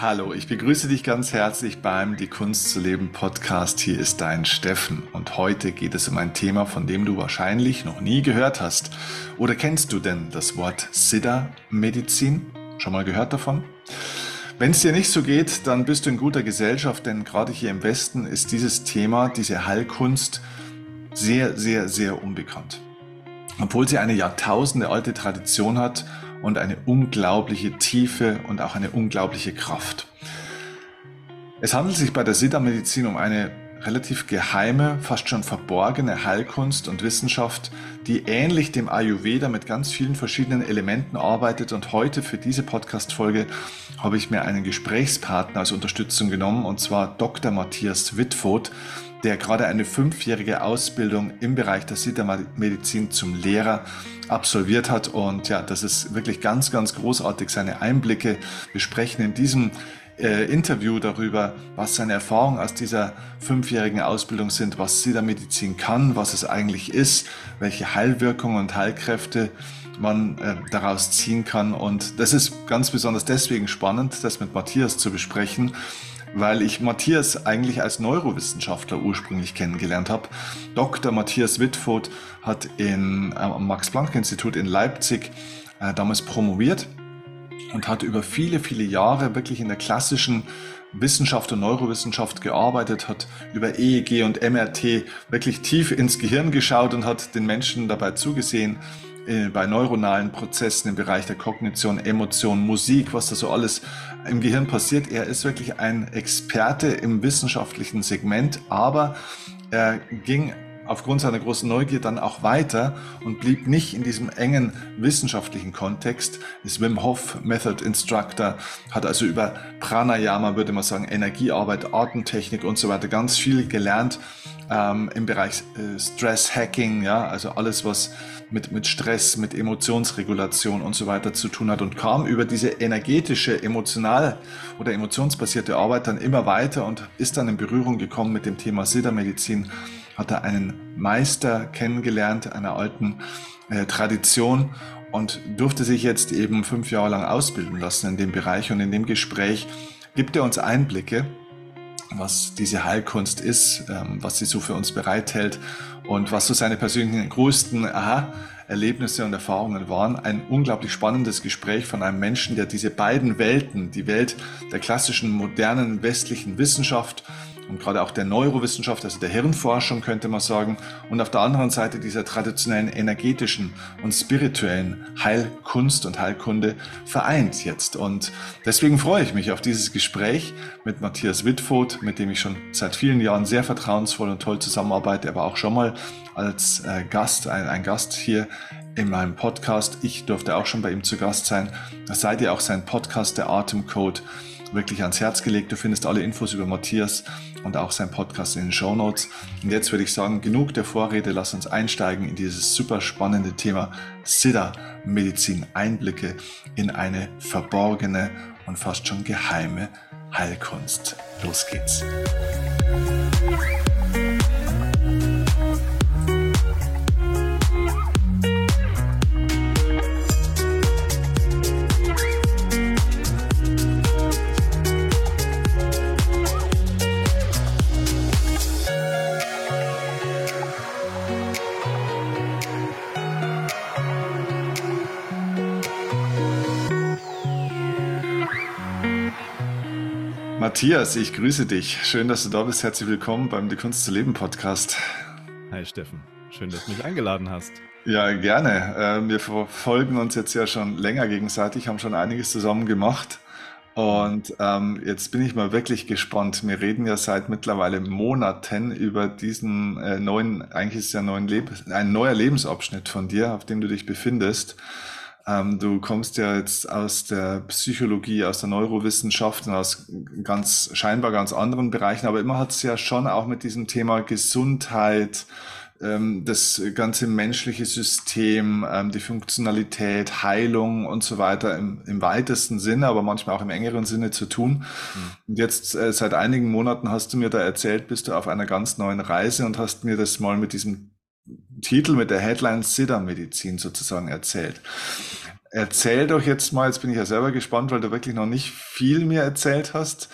Hallo, ich begrüße dich ganz herzlich beim Die Kunst zu leben Podcast. Hier ist dein Steffen und heute geht es um ein Thema, von dem du wahrscheinlich noch nie gehört hast. Oder kennst du denn das Wort Siddha-Medizin? Schon mal gehört davon? Wenn es dir nicht so geht, dann bist du in guter Gesellschaft, denn gerade hier im Westen ist dieses Thema, diese Heilkunst, sehr, sehr, sehr unbekannt. Obwohl sie eine Jahrtausende alte Tradition hat und eine unglaubliche Tiefe und auch eine unglaubliche Kraft. Es handelt sich bei der Siddha-Medizin um eine relativ geheime, fast schon verborgene Heilkunst und Wissenschaft, die ähnlich dem Ayurveda mit ganz vielen verschiedenen Elementen arbeitet. Und heute für diese Podcast-Folge habe ich mir einen Gesprächspartner als Unterstützung genommen, und zwar Dr. Matthias Wittfoth, der gerade eine fünfjährige Ausbildung im Bereich der Siddha-Medizin zum Lehrer absolviert hat. Und ja, das ist wirklich ganz, ganz großartig, seine Einblicke. Wir sprechen in diesem äh, Interview darüber, was seine Erfahrungen aus dieser fünfjährigen Ausbildung sind, was Siddha-Medizin kann, was es eigentlich ist, welche Heilwirkungen und Heilkräfte man äh, daraus ziehen kann. Und das ist ganz besonders deswegen spannend, das mit Matthias zu besprechen, weil ich Matthias eigentlich als Neurowissenschaftler ursprünglich kennengelernt habe. Dr. Matthias Wittfoth hat in, am Max-Planck-Institut in Leipzig äh, damals promoviert und hat über viele, viele Jahre wirklich in der klassischen Wissenschaft und Neurowissenschaft gearbeitet, hat über EEG und MRT wirklich tief ins Gehirn geschaut und hat den Menschen dabei zugesehen, bei neuronalen Prozessen im Bereich der Kognition, Emotion, Musik, was da so alles im Gehirn passiert. Er ist wirklich ein Experte im wissenschaftlichen Segment, aber er ging aufgrund seiner großen Neugier dann auch weiter und blieb nicht in diesem engen wissenschaftlichen Kontext. Ist Wim Hof Method Instructor, hat also über Pranayama, würde man sagen, Energiearbeit, Atemtechnik und so weiter ganz viel gelernt ähm, im Bereich äh, Stress Hacking, ja, also alles, was mit, mit Stress, mit Emotionsregulation und so weiter zu tun hat und kam über diese energetische, emotional oder emotionsbasierte Arbeit dann immer weiter und ist dann in Berührung gekommen mit dem Thema Siddha-Medizin, hat er einen Meister kennengelernt, einer alten äh, Tradition und durfte sich jetzt eben fünf Jahre lang ausbilden lassen in dem Bereich und in dem Gespräch gibt er uns Einblicke was diese Heilkunst ist, ähm, was sie so für uns bereithält und was so seine persönlichen größten Aha, Erlebnisse und Erfahrungen waren. Ein unglaublich spannendes Gespräch von einem Menschen, der diese beiden Welten, die Welt der klassischen modernen westlichen Wissenschaft und gerade auch der Neurowissenschaft, also der Hirnforschung könnte man sagen, und auf der anderen Seite dieser traditionellen energetischen und spirituellen Heilkunst und Heilkunde vereint jetzt. Und deswegen freue ich mich auf dieses Gespräch mit Matthias Wittfoth, mit dem ich schon seit vielen Jahren sehr vertrauensvoll und toll zusammenarbeite, aber auch schon mal als äh, Gast, ein, ein Gast hier in meinem Podcast. Ich durfte auch schon bei ihm zu Gast sein. Seid ihr auch sein Podcast, der Atemcode wirklich ans Herz gelegt. Du findest alle Infos über Matthias und auch sein Podcast in den Show Notes. Und jetzt würde ich sagen, genug der Vorrede, lass uns einsteigen in dieses super spannende Thema Siddha Medizin, Einblicke in eine verborgene und fast schon geheime Heilkunst. Los geht's. Matthias, ich grüße dich. Schön, dass du da bist. Herzlich willkommen beim Die Kunst zu leben Podcast. Hi Steffen, schön, dass du mich eingeladen hast. Ja, gerne. Äh, wir verfolgen uns jetzt ja schon länger gegenseitig, haben schon einiges zusammen gemacht. Und ähm, jetzt bin ich mal wirklich gespannt. Wir reden ja seit mittlerweile Monaten über diesen äh, neuen, eigentlich ist es ja neuen Leb ein neuer Lebensabschnitt von dir, auf dem du dich befindest. Ähm, du kommst ja jetzt aus der Psychologie, aus der Neurowissenschaft und aus ganz scheinbar ganz anderen Bereichen, aber immer hat es ja schon auch mit diesem Thema Gesundheit, ähm, das ganze menschliche System, ähm, die Funktionalität, Heilung und so weiter im, im weitesten Sinne, aber manchmal auch im engeren Sinne zu tun. Mhm. Und jetzt äh, seit einigen Monaten hast du mir da erzählt, bist du auf einer ganz neuen Reise und hast mir das mal mit diesem Titel mit der Headline Siddha-Medizin sozusagen erzählt. erzähl doch jetzt mal, jetzt bin ich ja selber gespannt, weil du wirklich noch nicht viel mir erzählt hast.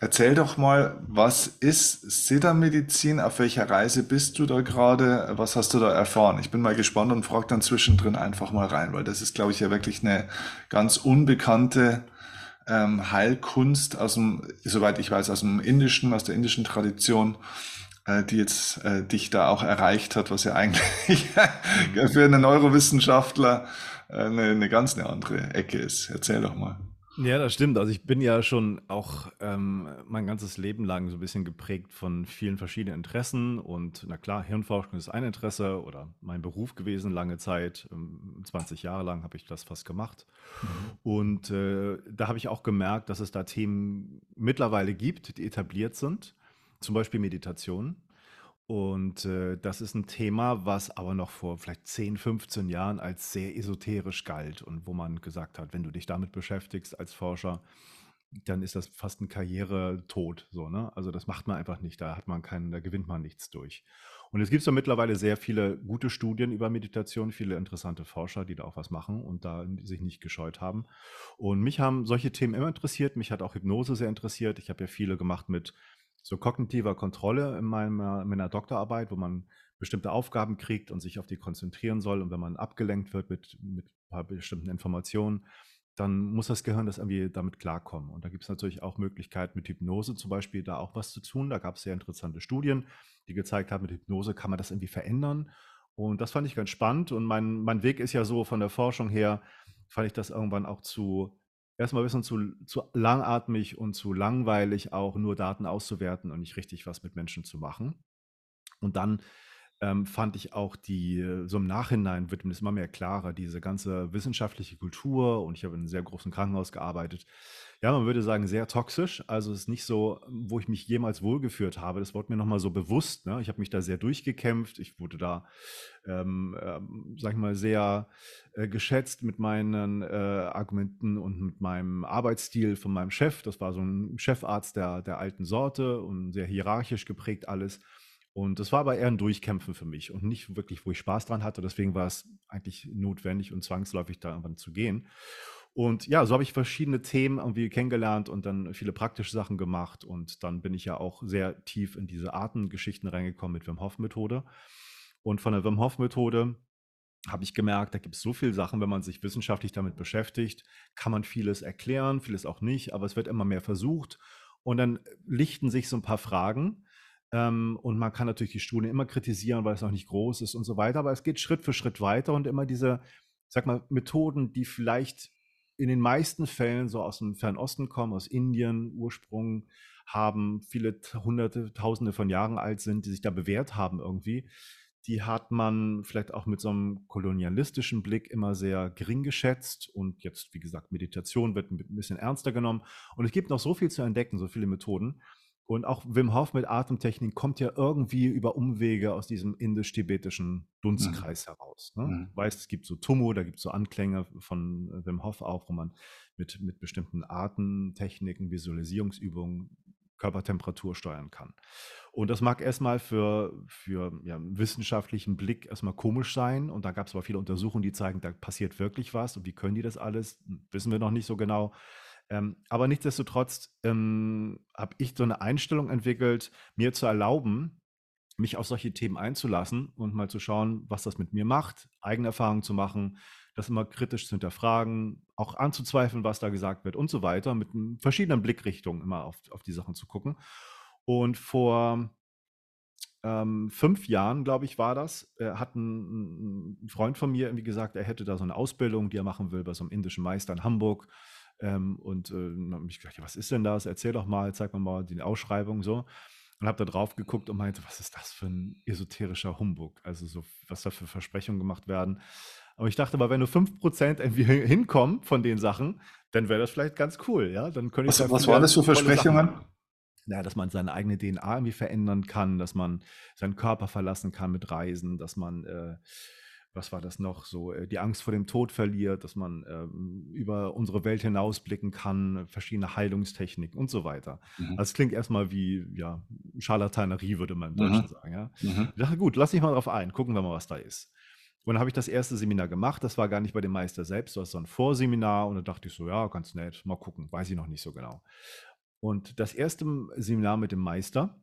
Erzähl doch mal, was ist Siddha-Medizin? Auf welcher Reise bist du da gerade? Was hast du da erfahren? Ich bin mal gespannt und frage dann zwischendrin einfach mal rein, weil das ist, glaube ich, ja wirklich eine ganz unbekannte ähm, Heilkunst aus dem, soweit ich weiß, aus dem indischen, aus der indischen Tradition, die jetzt äh, dich da auch erreicht hat, was ja eigentlich für einen Neurowissenschaftler äh, eine, eine ganz eine andere Ecke ist. Erzähl doch mal. Ja, das stimmt. Also ich bin ja schon auch ähm, mein ganzes Leben lang so ein bisschen geprägt von vielen verschiedenen Interessen. Und na klar, Hirnforschung ist ein Interesse oder mein Beruf gewesen lange Zeit. 20 ähm, Jahre lang habe ich das fast gemacht. Mhm. Und äh, da habe ich auch gemerkt, dass es da Themen mittlerweile gibt, die etabliert sind. Zum Beispiel Meditation. Und äh, das ist ein Thema, was aber noch vor vielleicht 10, 15 Jahren als sehr esoterisch galt und wo man gesagt hat, wenn du dich damit beschäftigst als Forscher, dann ist das fast ein Karrieretod. So, ne? Also das macht man einfach nicht, da hat man keinen, da gewinnt man nichts durch. Und es gibt so mittlerweile sehr viele gute Studien über Meditation, viele interessante Forscher, die da auch was machen und da sich nicht gescheut haben. Und mich haben solche Themen immer interessiert. Mich hat auch Hypnose sehr interessiert. Ich habe ja viele gemacht mit so kognitiver Kontrolle in meiner, in meiner Doktorarbeit, wo man bestimmte Aufgaben kriegt und sich auf die konzentrieren soll. Und wenn man abgelenkt wird mit, mit ein paar bestimmten Informationen, dann muss das Gehirn das irgendwie damit klarkommen. Und da gibt es natürlich auch Möglichkeiten mit Hypnose zum Beispiel da auch was zu tun. Da gab es sehr interessante Studien, die gezeigt haben, mit Hypnose kann man das irgendwie verändern. Und das fand ich ganz spannend. Und mein, mein Weg ist ja so von der Forschung her, fand ich das irgendwann auch zu erstmal ein bisschen zu, zu langatmig und zu langweilig, auch nur Daten auszuwerten und nicht richtig was mit Menschen zu machen. Und dann ähm, fand ich auch die, so im Nachhinein wird mir das immer mehr klarer, diese ganze wissenschaftliche Kultur und ich habe in einem sehr großen Krankenhaus gearbeitet. Ja, man würde sagen, sehr toxisch. Also es ist nicht so, wo ich mich jemals wohlgeführt habe. Das wurde mir nochmal so bewusst. Ne? Ich habe mich da sehr durchgekämpft. Ich wurde da, ähm, ähm, sag ich mal, sehr äh, geschätzt mit meinen äh, Argumenten und mit meinem Arbeitsstil von meinem Chef. Das war so ein Chefarzt der, der alten Sorte und sehr hierarchisch geprägt alles. Und das war aber eher ein Durchkämpfen für mich und nicht wirklich, wo ich Spaß dran hatte. Deswegen war es eigentlich notwendig und zwangsläufig da irgendwann zu gehen. Und ja, so habe ich verschiedene Themen irgendwie kennengelernt und dann viele praktische Sachen gemacht. Und dann bin ich ja auch sehr tief in diese Artengeschichten reingekommen mit Wim Hof Methode. Und von der Wim Hof Methode habe ich gemerkt, da gibt es so viele Sachen, wenn man sich wissenschaftlich damit beschäftigt, kann man vieles erklären, vieles auch nicht, aber es wird immer mehr versucht. Und dann lichten sich so ein paar Fragen ähm, und man kann natürlich die Studien immer kritisieren, weil es noch nicht groß ist und so weiter. Aber es geht Schritt für Schritt weiter und immer diese, sag mal, Methoden, die vielleicht in den meisten Fällen so aus dem Fernosten kommen, aus Indien Ursprung haben, viele hunderte, tausende von Jahren alt sind, die sich da bewährt haben irgendwie, die hat man vielleicht auch mit so einem kolonialistischen Blick immer sehr gering geschätzt und jetzt, wie gesagt, Meditation wird ein bisschen ernster genommen und es gibt noch so viel zu entdecken, so viele Methoden. Und auch Wim Hof mit Atemtechnik kommt ja irgendwie über Umwege aus diesem indisch-tibetischen Dunstkreis mhm. heraus. Ne? Mhm. Du weißt, es gibt so Tumo, da gibt es so Anklänge von äh, Wim Hof auch, wo man mit, mit bestimmten Atemtechniken, Visualisierungsübungen Körpertemperatur steuern kann. Und das mag erstmal für, für ja, einen wissenschaftlichen Blick erstmal komisch sein. Und da gab es aber viele Untersuchungen, die zeigen, da passiert wirklich was. Und wie können die das alles? Hm, wissen wir noch nicht so genau. Ähm, aber nichtsdestotrotz ähm, habe ich so eine Einstellung entwickelt, mir zu erlauben, mich auf solche Themen einzulassen und mal zu schauen, was das mit mir macht, eigene Erfahrungen zu machen, das immer kritisch zu hinterfragen, auch anzuzweifeln, was da gesagt wird und so weiter, mit verschiedenen Blickrichtungen immer auf, auf die Sachen zu gucken. Und vor ähm, fünf Jahren, glaube ich, war das, äh, hat ein, ein, Freund von mir irgendwie gesagt, er hätte da so eine Ausbildung, die er machen will bei so einem indischen Meister in Hamburg. Ähm, und äh, dann habe ich gedacht, ja, was ist denn das? Erzähl doch mal, zeig mir mal die Ausschreibung so. Und habe da drauf geguckt und meinte, was ist das für ein esoterischer Humbug? Also so, was da für Versprechungen gemacht werden. Aber ich dachte aber, wenn nur 5% irgendwie hinkommen von den Sachen, dann wäre das vielleicht ganz cool, ja? Dann könnte ich was, was waren das für Versprechungen? Ja, dass man seine eigene DNA irgendwie verändern kann, dass man seinen Körper verlassen kann mit Reisen, dass man äh, was war das noch, so äh, die Angst vor dem Tod verliert, dass man ähm, über unsere Welt hinausblicken kann, verschiedene Heilungstechniken und so weiter. Mhm. Also es klingt erstmal wie ja, Scharlatanerie, würde man im Deutschen mhm. sagen. Ja? Mhm. Ich dachte, gut, lass dich mal drauf ein, gucken wir mal, was da ist. Und dann habe ich das erste Seminar gemacht. Das war gar nicht bei dem Meister selbst, das war so ein Vorseminar. Und da dachte ich so, ja, ganz nett, mal gucken, weiß ich noch nicht so genau. Und das erste Seminar mit dem Meister,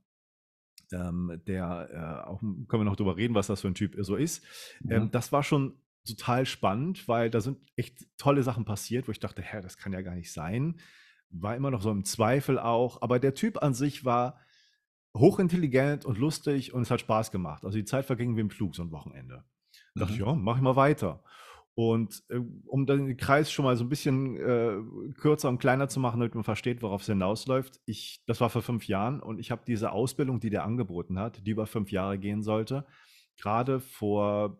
ähm, der äh, auch können wir noch drüber reden, was das für ein Typ so ist. Ähm, mhm. das war schon total spannend, weil da sind echt tolle Sachen passiert, wo ich dachte, hä, das kann ja gar nicht sein. War immer noch so im Zweifel auch, aber der Typ an sich war hochintelligent und lustig und es hat Spaß gemacht. Also die Zeit verging wie im Flug so ein Wochenende. Da dachte ich, mhm. ja, mach ich mal weiter. Und äh, um den Kreis schon mal so ein bisschen äh, kürzer und kleiner zu machen, damit man versteht, worauf es hinausläuft, ich, das war vor fünf Jahren und ich habe diese Ausbildung, die der angeboten hat, die über fünf Jahre gehen sollte, gerade vor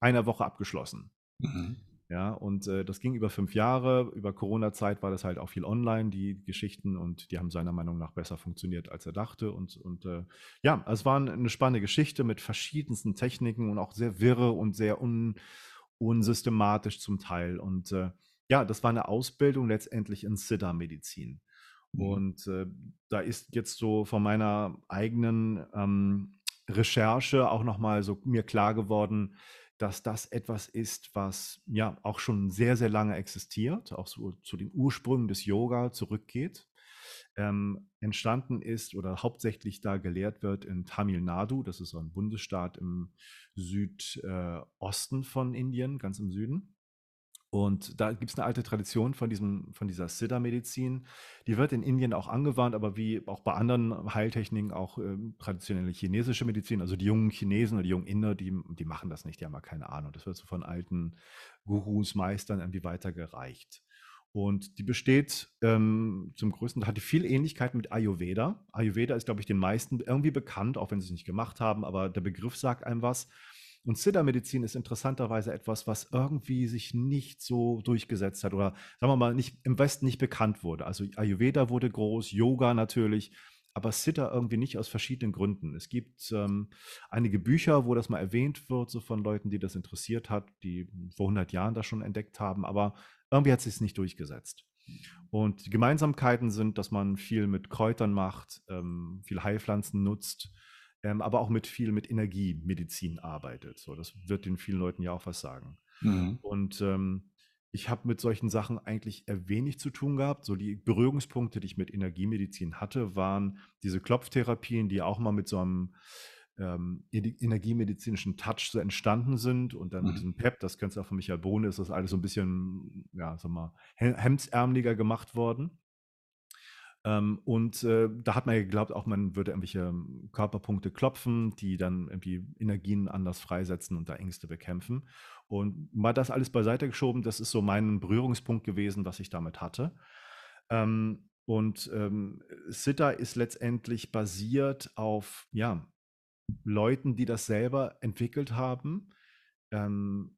einer Woche abgeschlossen. Mhm. Ja, und äh, das ging über fünf Jahre. Über Corona-Zeit war das halt auch viel online, die Geschichten, und die haben seiner Meinung nach besser funktioniert, als er dachte. Und, und äh, ja, es war eine spannende Geschichte mit verschiedensten Techniken und auch sehr wirre und sehr un, unsystematisch zum Teil. Und äh, ja, das war eine Ausbildung letztendlich in Siddha-Medizin. Mhm. Und äh, da ist jetzt so von meiner eigenen ähm, Recherche auch nochmal so mir klar geworden, dass das etwas ist, was ja auch schon sehr, sehr lange existiert, auch so zu den Ursprüngen des Yoga zurückgeht. Ähm, entstanden ist oder hauptsächlich da gelehrt wird in Tamil Nadu, das ist so ein Bundesstaat im Südosten äh, von Indien, ganz im Süden. Und da gibt es eine alte Tradition von, diesem, von dieser Siddha-Medizin. Die wird in Indien auch angewandt, aber wie auch bei anderen Heiltechniken auch äh, traditionelle chinesische Medizin. Also die jungen Chinesen oder die jungen Inder, die, die machen das nicht, die haben ja keine Ahnung. Das wird so von alten Gurus, Meistern irgendwie weitergereicht. Und die besteht ähm, zum größten Teil, hat viel Ähnlichkeit mit Ayurveda. Ayurveda ist, glaube ich, den meisten irgendwie bekannt, auch wenn sie es nicht gemacht haben, aber der Begriff sagt einem was. Und Siddha-Medizin ist interessanterweise etwas, was irgendwie sich nicht so durchgesetzt hat oder sagen wir mal nicht im Westen nicht bekannt wurde. Also Ayurveda wurde groß, Yoga natürlich, aber Siddha irgendwie nicht aus verschiedenen Gründen. Es gibt ähm, einige Bücher, wo das mal erwähnt wird, so von Leuten, die das interessiert hat, die vor 100 Jahren das schon entdeckt haben, aber irgendwie hat es sich nicht durchgesetzt. Und die Gemeinsamkeiten sind, dass man viel mit Kräutern macht, ähm, viel Heilpflanzen nutzt, ähm, aber auch mit viel mit Energiemedizin arbeitet. So, das wird den vielen Leuten ja auch was sagen. Mhm. Und ähm, ich habe mit solchen Sachen eigentlich eher wenig zu tun gehabt. So die Berührungspunkte, die ich mit Energiemedizin hatte, waren diese Klopftherapien, die auch mal mit so einem ähm, energiemedizinischen Touch so entstanden sind und dann mhm. mit diesem PEP, das kennst du auch von Michael Bohne, ist das alles so ein bisschen, ja, sag mal, hemdsärmeliger gemacht worden. Ähm, und äh, da hat man ja geglaubt, auch man würde irgendwelche ähm, Körperpunkte klopfen, die dann irgendwie Energien anders freisetzen und da Ängste bekämpfen. Und mal das alles beiseite geschoben, das ist so mein Berührungspunkt gewesen, was ich damit hatte. Ähm, und ähm, Sitta ist letztendlich basiert auf ja, Leuten, die das selber entwickelt haben. Ähm,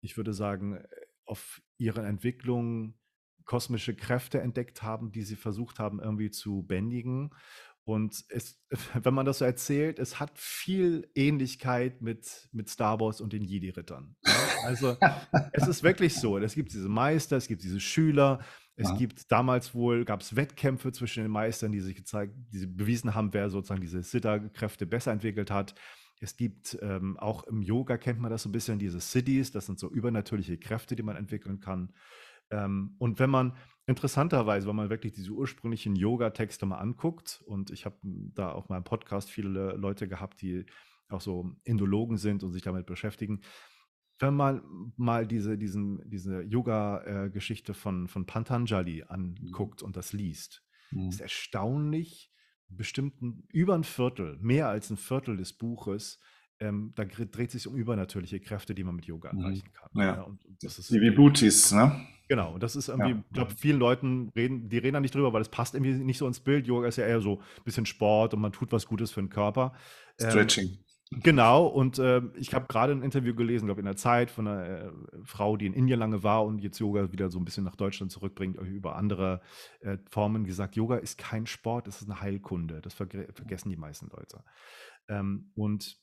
ich würde sagen, äh, auf ihre Entwicklung kosmische Kräfte entdeckt haben, die sie versucht haben irgendwie zu bändigen. Und es, wenn man das so erzählt, es hat viel Ähnlichkeit mit, mit Star Wars und den Jedi-Rittern. Ja? Also es ist wirklich so. Es gibt diese Meister, es gibt diese Schüler. Es ja. gibt damals wohl, gab es Wettkämpfe zwischen den Meistern, die sich gezeigt, die sie bewiesen haben, wer sozusagen diese Siddha-Kräfte besser entwickelt hat. Es gibt ähm, auch im Yoga kennt man das so ein bisschen, diese Siddhis, das sind so übernatürliche Kräfte, die man entwickeln kann. Ähm, und wenn man interessanterweise, wenn man wirklich diese ursprünglichen Yoga-Texte mal anguckt, und ich habe da auch mal im Podcast viele Leute gehabt, die auch so Indologen sind und sich damit beschäftigen, wenn man mal diese, diesen, diese Yoga-Geschichte von, von Pantanjali anguckt mhm. und das liest, mhm. ist erstaunlich, bestimmt über ein Viertel, mehr als ein Viertel des Buches ähm, da dreht sich um übernatürliche Kräfte, die man mit Yoga mhm. erreichen kann. Ja. ja und, das ist die Vibhutis, ne? Genau, und das ist irgendwie, ja. ich glaube, vielen Leuten reden, die reden da nicht drüber, weil es passt irgendwie nicht so ins Bild. Yoga ist ja eher so ein bisschen Sport und man tut was Gutes für den Körper. Ähm, Stretching. Ähm, genau, und äh, ich habe gerade ein Interview gelesen, glaube in der Zeit, von einer äh, Frau, die in Indien lange war und jetzt Yoga wieder so ein bisschen nach Deutschland zurückbringt, über andere äh, Formen gesagt, Yoga ist kein Sport, es ist eine Heilkunde. Das verge vergessen die meisten Leute. Ähm, und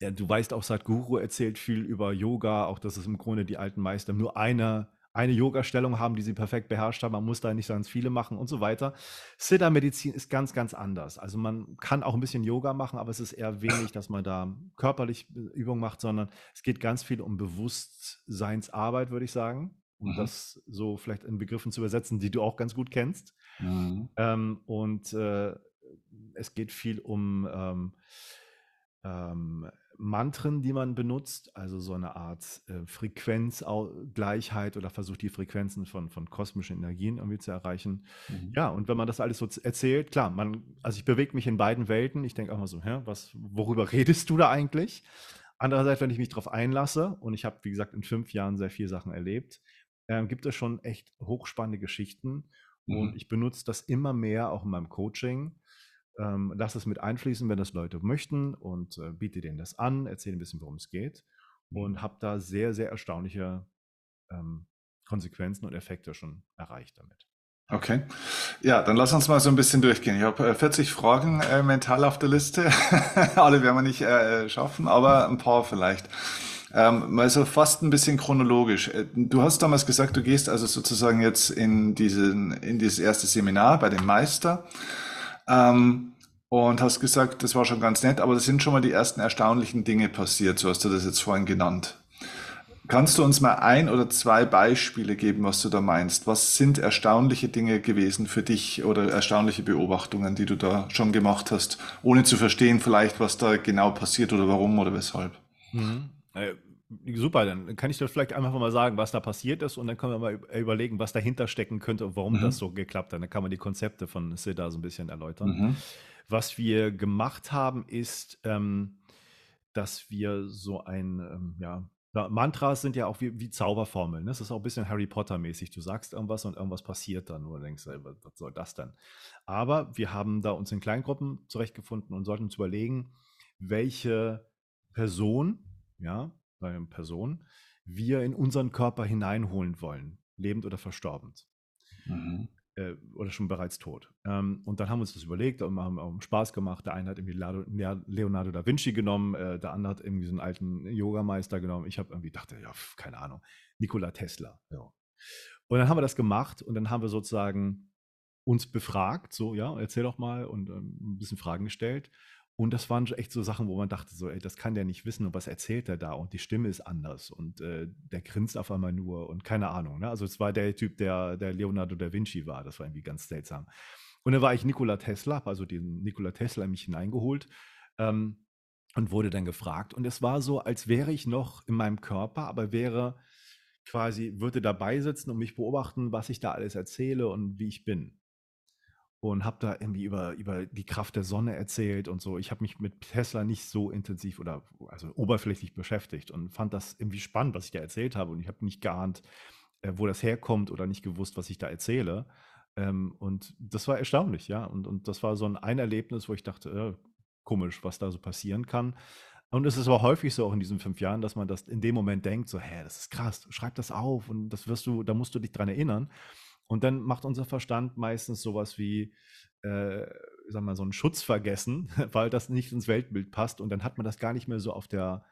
ja, du weißt auch, Sadhguru erzählt viel über Yoga, auch dass es im Grunde die alten Meister nur eine eine Yoga-Stellung haben, die sie perfekt beherrscht haben. Man muss da nicht so ganz viele machen und so weiter. Siddha-Medizin ist ganz, ganz anders. Also man kann auch ein bisschen Yoga machen, aber es ist eher wenig, dass man da körperlich Übungen macht, sondern es geht ganz viel um Bewusstseinsarbeit, würde ich sagen. Um mhm. das so vielleicht in Begriffen zu übersetzen, die du auch ganz gut kennst. Mhm. Ähm, und äh, es geht viel um ähm, ähm, Mantren, die man benutzt, also so eine Art äh, Frequenzgleichheit oder versucht die Frequenzen von, von kosmischen Energien irgendwie zu erreichen. Mhm. Ja, und wenn man das alles so erzählt, klar, man, also ich bewege mich in beiden Welten. Ich denke auch mal so, hä, was, worüber redest du da eigentlich? Andererseits, wenn ich mich darauf einlasse, und ich habe, wie gesagt, in fünf Jahren sehr viele Sachen erlebt, äh, gibt es schon echt hochspannende Geschichten. Mhm. Und ich benutze das immer mehr auch in meinem Coaching ähm, lass es mit einfließen, wenn das Leute möchten und äh, biete denen das an, erzähle ein bisschen, worum es geht und mhm. habe da sehr, sehr erstaunliche ähm, Konsequenzen und Effekte schon erreicht damit. Okay. Ja, dann lass uns mal so ein bisschen durchgehen. Ich habe äh, 40 Fragen äh, mental auf der Liste. Alle werden wir nicht äh, schaffen, aber ein paar vielleicht. Ähm, mal so fast ein bisschen chronologisch. Äh, du hast damals gesagt, du gehst also sozusagen jetzt in, diesen, in dieses erste Seminar bei dem Meister. Ähm, und hast gesagt, das war schon ganz nett, aber es sind schon mal die ersten erstaunlichen Dinge passiert, so hast du das jetzt vorhin genannt. Kannst du uns mal ein oder zwei Beispiele geben, was du da meinst? Was sind erstaunliche Dinge gewesen für dich oder erstaunliche Beobachtungen, die du da schon gemacht hast, ohne zu verstehen vielleicht, was da genau passiert oder warum oder weshalb? Mhm. Super, dann kann ich dir vielleicht einfach mal sagen, was da passiert ist und dann können wir mal überlegen, was dahinter stecken könnte und warum mhm. das so geklappt hat. Dann kann man die Konzepte von Siddha so ein bisschen erläutern. Mhm. Was wir gemacht haben, ist, ähm, dass wir so ein, ähm, ja, Mantras sind ja auch wie, wie Zauberformeln. Ne? Das ist auch ein bisschen Harry Potter-mäßig. Du sagst irgendwas und irgendwas passiert dann. Oder denkst, ey, was, soll das denn? Aber wir haben da uns in Kleingruppen zurechtgefunden und sollten uns überlegen, welche Person, ja, Person, wir in unseren Körper hineinholen wollen, lebend oder verstorbend. Mhm äh, oder schon bereits tot. Ähm, und dann haben wir uns das überlegt und haben auch Spaß gemacht. Der eine hat irgendwie Leonardo da Vinci genommen, äh, der andere hat irgendwie so einen alten Yogameister genommen. Ich habe irgendwie dachte, ja, keine Ahnung, Nikola Tesla. Ja. Und dann haben wir das gemacht und dann haben wir sozusagen uns befragt, so, ja, erzähl doch mal und ähm, ein bisschen Fragen gestellt. Und das waren echt so Sachen, wo man dachte, so, ey, das kann der nicht wissen und was erzählt er da? Und die Stimme ist anders und äh, der grinst auf einmal nur und keine Ahnung. Ne? Also es war der Typ, der, der Leonardo da Vinci war. Das war irgendwie ganz seltsam. Und dann war ich Nikola Tesla, also den Nikola Tesla in mich hineingeholt ähm, und wurde dann gefragt. Und es war so, als wäre ich noch in meinem Körper, aber wäre quasi, würde dabei sitzen und mich beobachten, was ich da alles erzähle und wie ich bin und habe da irgendwie über, über die Kraft der Sonne erzählt und so. Ich habe mich mit Tesla nicht so intensiv oder also oberflächlich beschäftigt und fand das irgendwie spannend, was ich da erzählt habe. Und ich habe nicht geahnt, äh, wo das herkommt oder nicht gewusst, was ich da erzähle. Ähm, und das war erstaunlich, ja. Und, und das war so ein, ein Erlebnis, wo ich dachte, äh, komisch, was da so passieren kann. Und es ist aber häufig so auch in diesen fünf Jahren, dass man das in dem Moment denkt, so, hä, das ist krass, schreib das auf und das wirst du, da musst du dich dran erinnern. Und dann macht unser Verstand meistens sowas wie, äh, sag mal, so einen Schutz vergessen, weil das nicht ins Weltbild passt. Und dann hat man das gar nicht mehr so auf der,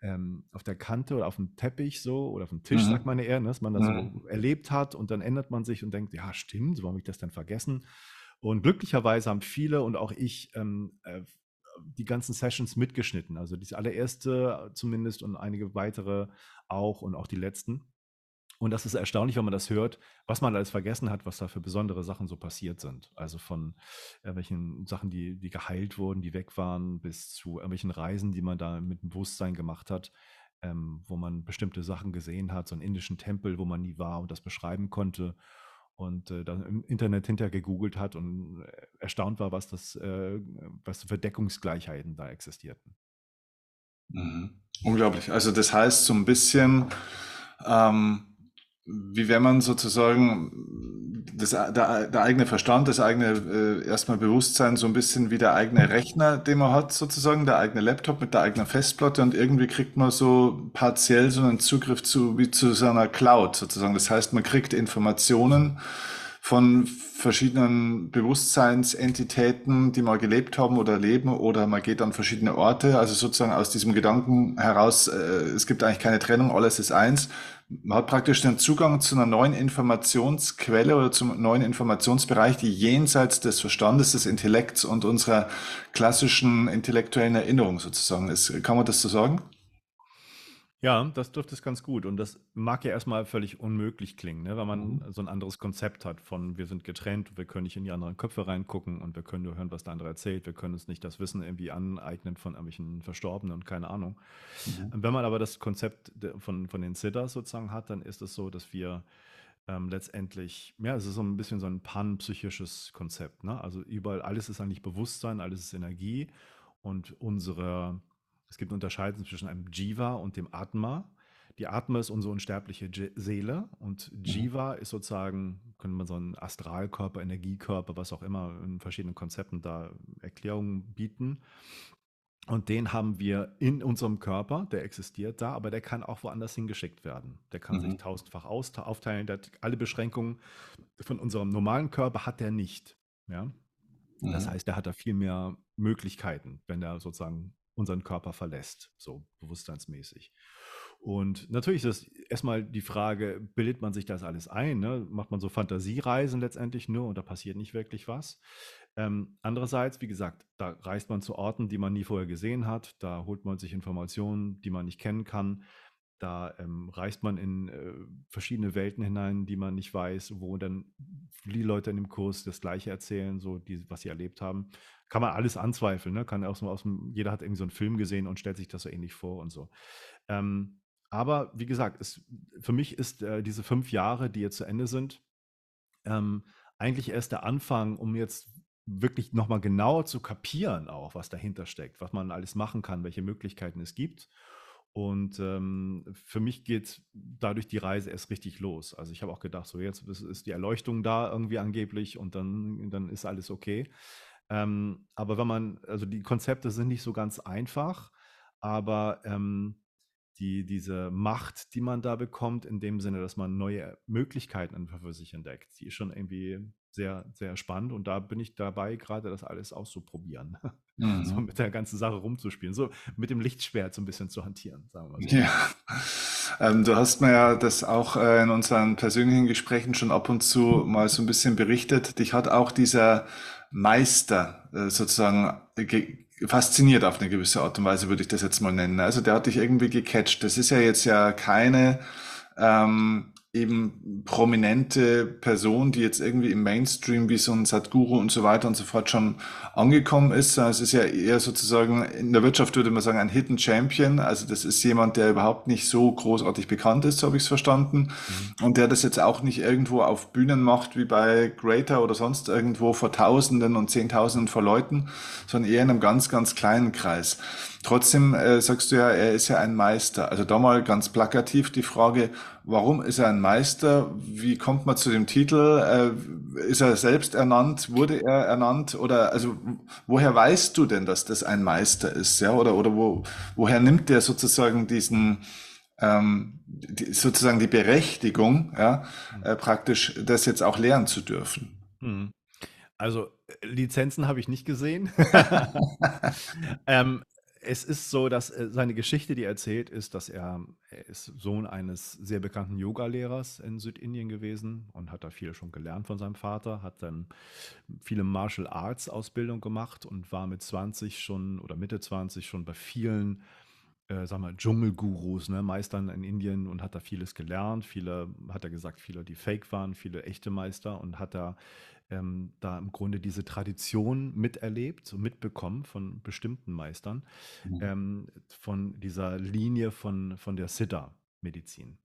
ähm, auf der Kante oder auf dem Teppich so oder auf dem Tisch, mhm. sagt man eher, ne, dass man das mhm. so erlebt hat und dann ändert man sich und denkt, ja, stimmt, warum habe ich das denn vergessen? Und glücklicherweise haben viele und auch ich ähm, äh, die ganzen Sessions mitgeschnitten. Also die allererste zumindest und einige weitere auch und auch die letzten. Und das ist erstaunlich, wenn man das hört, was man alles vergessen hat, was da für besondere Sachen so passiert sind. Also von irgendwelchen Sachen, die, die geheilt wurden, die weg waren, bis zu irgendwelchen Reisen, die man da mit dem Bewusstsein gemacht hat, ähm, wo man bestimmte Sachen gesehen hat, so einen indischen Tempel, wo man nie war und das beschreiben konnte und äh, dann im Internet hinterher gegoogelt hat und äh, erstaunt war, was das, äh, was für Deckungsgleichheiten da existierten. Mhm. Unglaublich. Also das heißt so ein bisschen, ähm, wie wenn man sozusagen das, der, der eigene Verstand, das eigene äh, erstmal Bewusstsein, so ein bisschen wie der eigene Rechner, den man hat, sozusagen, der eigene Laptop mit der eigenen Festplatte und irgendwie kriegt man so partiell so einen Zugriff zu, wie zu so einer Cloud sozusagen. Das heißt, man kriegt Informationen von verschiedenen Bewusstseinsentitäten, die mal gelebt haben oder leben, oder man geht an verschiedene Orte. Also sozusagen aus diesem Gedanken heraus, äh, es gibt eigentlich keine Trennung, alles ist eins. Man hat praktisch den Zugang zu einer neuen Informationsquelle oder zum neuen Informationsbereich, die jenseits des Verstandes, des Intellekts und unserer klassischen intellektuellen Erinnerung sozusagen ist. Kann man das so sagen? Ja, das trifft es ganz gut. Und das mag ja erstmal völlig unmöglich klingen, ne? weil man Mhm. so ein anderes Konzept hat von wir sind getrennt, wir können nicht in die anderen Köpfe reingucken und wir können nur hören, was der andere erzählt. Wir können uns nicht das Wissen irgendwie aneignen von irgendwelchen Verstorbenen und keine Ahnung. Mhm. Wenn man aber das Konzept von, von den Siddhas sozusagen hat, dann ist es so, dass wir ähm, letztendlich, ja, es ist so ein bisschen so ein panpsychisches Konzept. Ne? Also überall, alles ist eigentlich Bewusstsein, alles ist Energie und unsere es gibt eine Unterscheidung zwischen einem Jiva und dem Atma. Die Atma ist unsere unsterbliche Seele und mhm. Jiva ist sozusagen, könnte man so einen Astralkörper, Energiekörper, was auch immer, in verschiedenen Konzepten da Erklärungen bieten. Und den haben wir in unserem Körper, der existiert da, aber der kann auch woanders hingeschickt werden. Der kann mhm. sich tausendfach aufteilen. Der hat alle Beschränkungen von unserem normalen Körper hat er nicht. Ja? Mhm. Das heißt, der hat da viel mehr Möglichkeiten, wenn er sozusagen unseren Körper verlässt, so bewusstseinsmäßig. Und natürlich ist erstmal die Frage, bildet man sich das alles ein? Ne? Macht man so Fantasiereisen letztendlich nur und da passiert nicht wirklich was? Ähm, andererseits, wie gesagt, da reist man zu Orten, die man nie vorher gesehen hat, da holt man sich Informationen, die man nicht kennen kann. Da ähm, reist man in äh, verschiedene Welten hinein, die man nicht weiß, wo dann die Leute in dem Kurs das Gleiche erzählen, so die, was sie erlebt haben. Kann man alles anzweifeln, ne? Kann auch so aus dem, jeder hat irgendwie so einen Film gesehen und stellt sich das so ähnlich vor und so. Ähm, aber wie gesagt, es, für mich ist äh, diese fünf Jahre, die jetzt zu Ende sind, ähm, eigentlich erst der Anfang, um jetzt wirklich nochmal genauer zu kapieren, auch was dahinter steckt, was man alles machen kann, welche Möglichkeiten es gibt und ähm, für mich geht dadurch die Reise erst richtig los. Also ich habe auch gedacht, so jetzt ist die Erleuchtung da irgendwie angeblich und dann, dann ist alles okay. Ähm, aber wenn man, also die Konzepte sind nicht so ganz einfach, aber ähm, die, diese Macht, die man da bekommt, in dem Sinne, dass man neue Möglichkeiten einfach für sich entdeckt, die ist schon irgendwie sehr, sehr spannend. Und da bin ich dabei, gerade das alles auszuprobieren. Mhm. So mit der ganzen Sache rumzuspielen, so mit dem Lichtschwert so ein bisschen zu hantieren, sagen wir mal so. Ja. Ähm, du hast mir ja das auch äh, in unseren persönlichen Gesprächen schon ab und zu mal so ein bisschen berichtet. Dich hat auch dieser Meister äh, sozusagen fasziniert auf eine gewisse Art und Weise, würde ich das jetzt mal nennen. Also der hat dich irgendwie gecatcht. Das ist ja jetzt ja keine ähm, eben prominente Person, die jetzt irgendwie im Mainstream wie so ein Sadhguru und so weiter und so fort schon angekommen ist. Es ist ja eher sozusagen, in der Wirtschaft würde man sagen, ein Hidden Champion. Also das ist jemand, der überhaupt nicht so großartig bekannt ist, so habe ich es verstanden. Mhm. Und der das jetzt auch nicht irgendwo auf Bühnen macht, wie bei Greater oder sonst irgendwo vor Tausenden und Zehntausenden vor Leuten, sondern eher in einem ganz, ganz kleinen Kreis. Trotzdem äh, sagst du ja, er ist ja ein Meister. Also da mal ganz plakativ die Frage, warum ist er ein Meister? Wie kommt man zu dem Titel? Äh, ist er selbst ernannt? Wurde er ernannt? Oder also woher weißt du denn, dass das ein Meister ist? Ja, oder oder wo, woher nimmt der sozusagen diesen ähm, die, sozusagen die Berechtigung, ja, äh, praktisch das jetzt auch lernen zu dürfen? Hm. Also Lizenzen habe ich nicht gesehen. ähm, es ist so, dass äh, seine Geschichte, die er erzählt, ist, dass er, er ist Sohn eines sehr bekannten Yoga-Lehrers in Südindien gewesen und hat da viel schon gelernt von seinem Vater, hat dann viele Martial Arts Ausbildung gemacht und war mit 20 schon oder Mitte 20 schon bei vielen äh, sag mal, Dschungelgurus, ne, Meistern in Indien und hat da vieles gelernt. Viele, hat er gesagt, viele, die fake waren, viele echte Meister und hat da ähm, da im Grunde diese Tradition miterlebt, so mitbekommen von bestimmten Meistern, mhm. ähm, von dieser Linie von, von der Siddha-Medizin.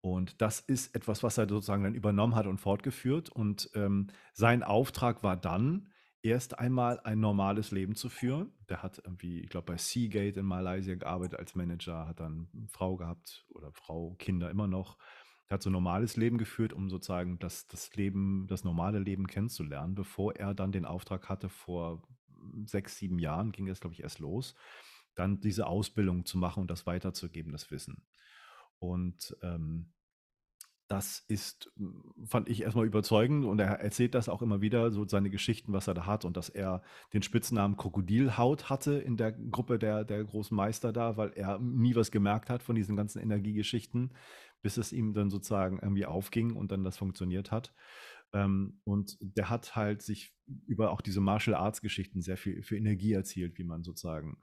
Und das ist etwas, was er sozusagen dann übernommen hat und fortgeführt. Und ähm, sein Auftrag war dann, erst einmal ein normales Leben zu führen. Der hat irgendwie, ich glaube, bei Seagate in Malaysia gearbeitet als Manager, hat dann Frau gehabt oder Frau, Kinder immer noch er hat so ein normales Leben geführt, um sozusagen das, das Leben, das normale Leben kennenzulernen, bevor er dann den Auftrag hatte, vor sechs, sieben Jahren ging das, glaube ich, erst los, dann diese Ausbildung zu machen und das weiterzugeben, das Wissen. Und ähm, das ist, fand ich erstmal überzeugend und er erzählt das auch immer wieder, so seine Geschichten, was er da hat und dass er den Spitznamen Krokodilhaut hatte in der Gruppe der, der großen Meister da, weil er nie was gemerkt hat von diesen ganzen Energiegeschichten, bis es ihm dann sozusagen irgendwie aufging und dann das funktioniert hat. Ähm, und der hat halt sich über auch diese Martial Arts Geschichten sehr viel für Energie erzielt, wie man sozusagen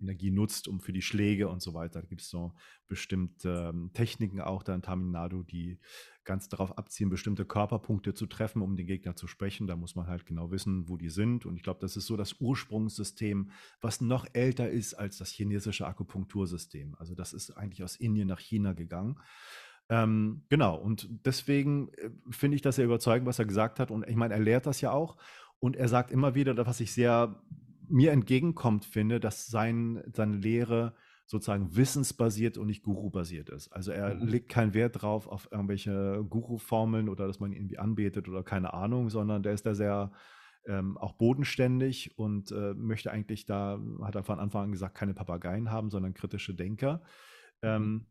Energie nutzt, um für die Schläge und so weiter. Da gibt es so bestimmte ähm, Techniken auch da in Tamil Nadu, die ganz darauf abzielen, bestimmte Körperpunkte zu treffen, um den Gegner zu sprechen. Da muss man halt genau wissen, wo die sind. Und ich glaube, das ist so das Ursprungssystem, was noch älter ist als das chinesische Akupunktursystem. Also das ist eigentlich aus Indien nach China gegangen. Ähm, genau, und deswegen äh, finde ich das sehr überzeugend, was er gesagt hat. Und ich meine, er lehrt das ja auch. Und er sagt immer wieder, was ich sehr mir entgegenkommt, finde, dass sein, seine Lehre sozusagen wissensbasiert und nicht Guru-basiert ist. Also er mhm. legt keinen Wert drauf auf irgendwelche Guru-Formeln oder dass man ihn irgendwie anbetet oder keine Ahnung, sondern der ist da sehr ähm, auch bodenständig und äh, möchte eigentlich da, hat er von Anfang an gesagt, keine Papageien haben, sondern kritische Denker. Mhm. Ähm,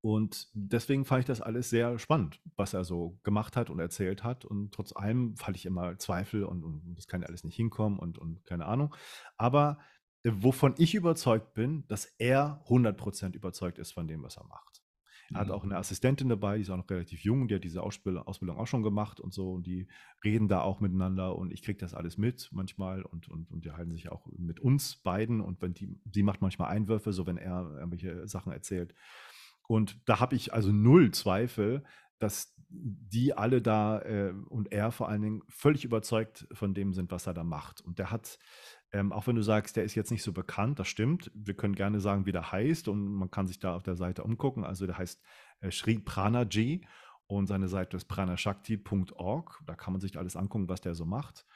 und deswegen fand ich das alles sehr spannend, was er so gemacht hat und erzählt hat. Und trotz allem fand ich immer Zweifel und, und das kann ja alles nicht hinkommen und, und keine Ahnung. Aber äh, wovon ich überzeugt bin, dass er 100% überzeugt ist von dem, was er macht. Er hat auch eine mhm. Assistentin dabei, die ist auch noch relativ jung, die hat diese Ausbildung, auch schon gemacht und so. Und die reden da auch miteinander und ich kriege das alles mit manchmal und, und, und die halten sich auch mit uns beiden. Und wenn die, sie macht manchmal Einwürfe, so wenn er irgendwelche Sachen erzählt. Und da habe ich also null Zweifel, dass die alle da äh, und er vor allen Dingen völlig überzeugt von dem sind, was er da macht. Und der hat, ähm, auch wenn du sagst, der ist jetzt nicht so bekannt, das stimmt. Wir können gerne sagen, wie der heißt und man kann sich da auf der Seite umgucken. Also der heißt äh, Sri Pranaji und seine Seite ist pranashakti.org. Da kann man sich alles angucken, was der so macht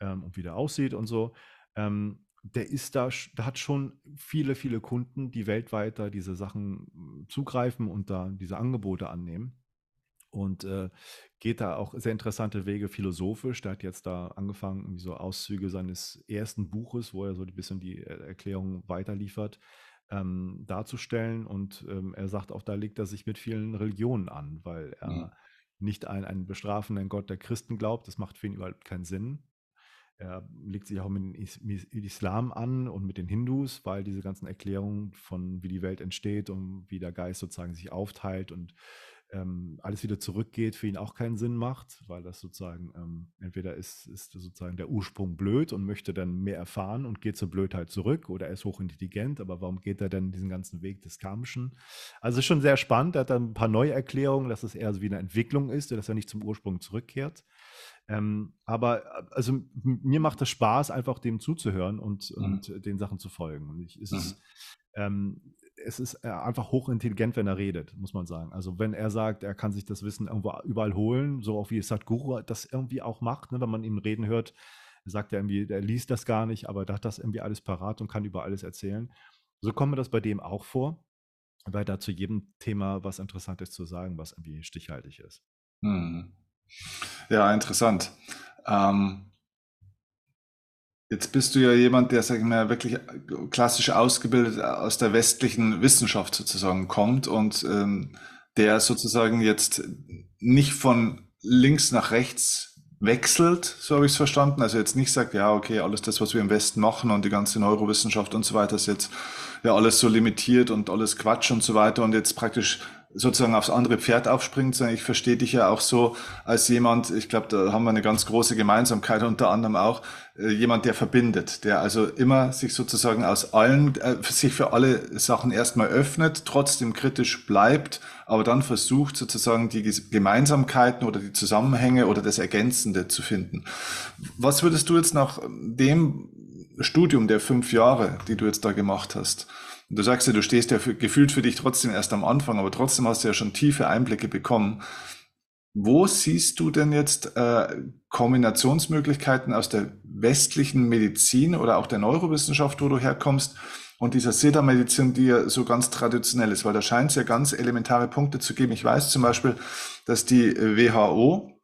ähm, und wie der aussieht und so. Ähm, der ist da, der hat schon viele, viele Kunden, die weltweit da diese Sachen hm, zugreifen und da diese Angebote annehmen. Und äh, geht da auch sehr interessante Wege philosophisch. Der hat jetzt da angefangen, so Auszüge seines ersten Buches, wo er so ein bisschen die äh, Erklärung weiterliefert, ähm, darzustellen. Und ähm, er sagt auch, da legt er sich mit vielen Religionen an, weil er mhm. nicht an einen bestrafenden Gott der Christen glaubt. Das macht für ihn überhaupt keinen Sinn. Er legt sich auch mit dem Islam an und mit den Hindus, weil diese ganzen Erklärungen von wie die Welt entsteht und wie der Geist sozusagen sich aufteilt und ähm, alles wieder zurückgeht, für ihn auch keinen Sinn macht, weil das sozusagen ähm, entweder ist, ist sozusagen der Ursprung blöd und möchte dann mehr erfahren und geht zur Blödheit zurück oder er ist hochintelligent, aber warum geht er denn diesen ganzen Weg des Karmischen? Also ist schon sehr spannend, er hat dann ein paar neue Erklärungen, dass es eher so wie eine Entwicklung ist, dass er nicht zum Ursprung zurückkehrt. Ähm, aber äh, also mir macht es Spaß, einfach dem zuzuhören und, mhm. und den Sachen zu folgen. Und ich, es, mhm. ist, ähm, es ist äh, einfach hochintelligent, wenn er redet, muss man sagen. Also wenn er sagt, er kann sich das Wissen irgendwo überall holen, so auch wie Sadhguru das irgendwie auch macht, ne, wenn man ihm reden hört, sagt er irgendwie, er liest das gar nicht, aber er hat das irgendwie alles parat und kann über alles erzählen. So kommt mir das bei dem auch vor, weil da zu jedem Thema was Interessantes zu sagen, was irgendwie stichhaltig ist. Mhm. Ja, interessant. Ähm, jetzt bist du ja jemand, der, sag ich mal, wirklich klassisch ausgebildet aus der westlichen Wissenschaft sozusagen kommt und ähm, der sozusagen jetzt nicht von links nach rechts wechselt, so habe ich es verstanden. Also jetzt nicht sagt, ja, okay, alles das, was wir im Westen machen und die ganze Neurowissenschaft und so weiter, ist jetzt ja alles so limitiert und alles Quatsch und so weiter und jetzt praktisch sozusagen aufs andere Pferd aufspringt, sondern ich verstehe dich ja auch so als jemand, ich glaube, da haben wir eine ganz große Gemeinsamkeit unter anderem auch, äh, jemand, der verbindet, der also immer sich sozusagen aus allen, äh, sich für alle Sachen erstmal öffnet, trotzdem kritisch bleibt, aber dann versucht sozusagen die Gemeinsamkeiten oder die Zusammenhänge oder das Ergänzende zu finden. Was würdest du jetzt nach dem Studium der fünf Jahre, die du jetzt da gemacht hast, Du sagst ja, du stehst ja für, gefühlt für dich trotzdem erst am Anfang, aber trotzdem hast du ja schon tiefe Einblicke bekommen. Wo siehst du denn jetzt äh, Kombinationsmöglichkeiten aus der westlichen Medizin oder auch der Neurowissenschaft, wo du herkommst, und dieser Siddha-Medizin, die ja so ganz traditionell ist? Weil da scheint es ja ganz elementare Punkte zu geben. Ich weiß zum Beispiel, dass die WHO,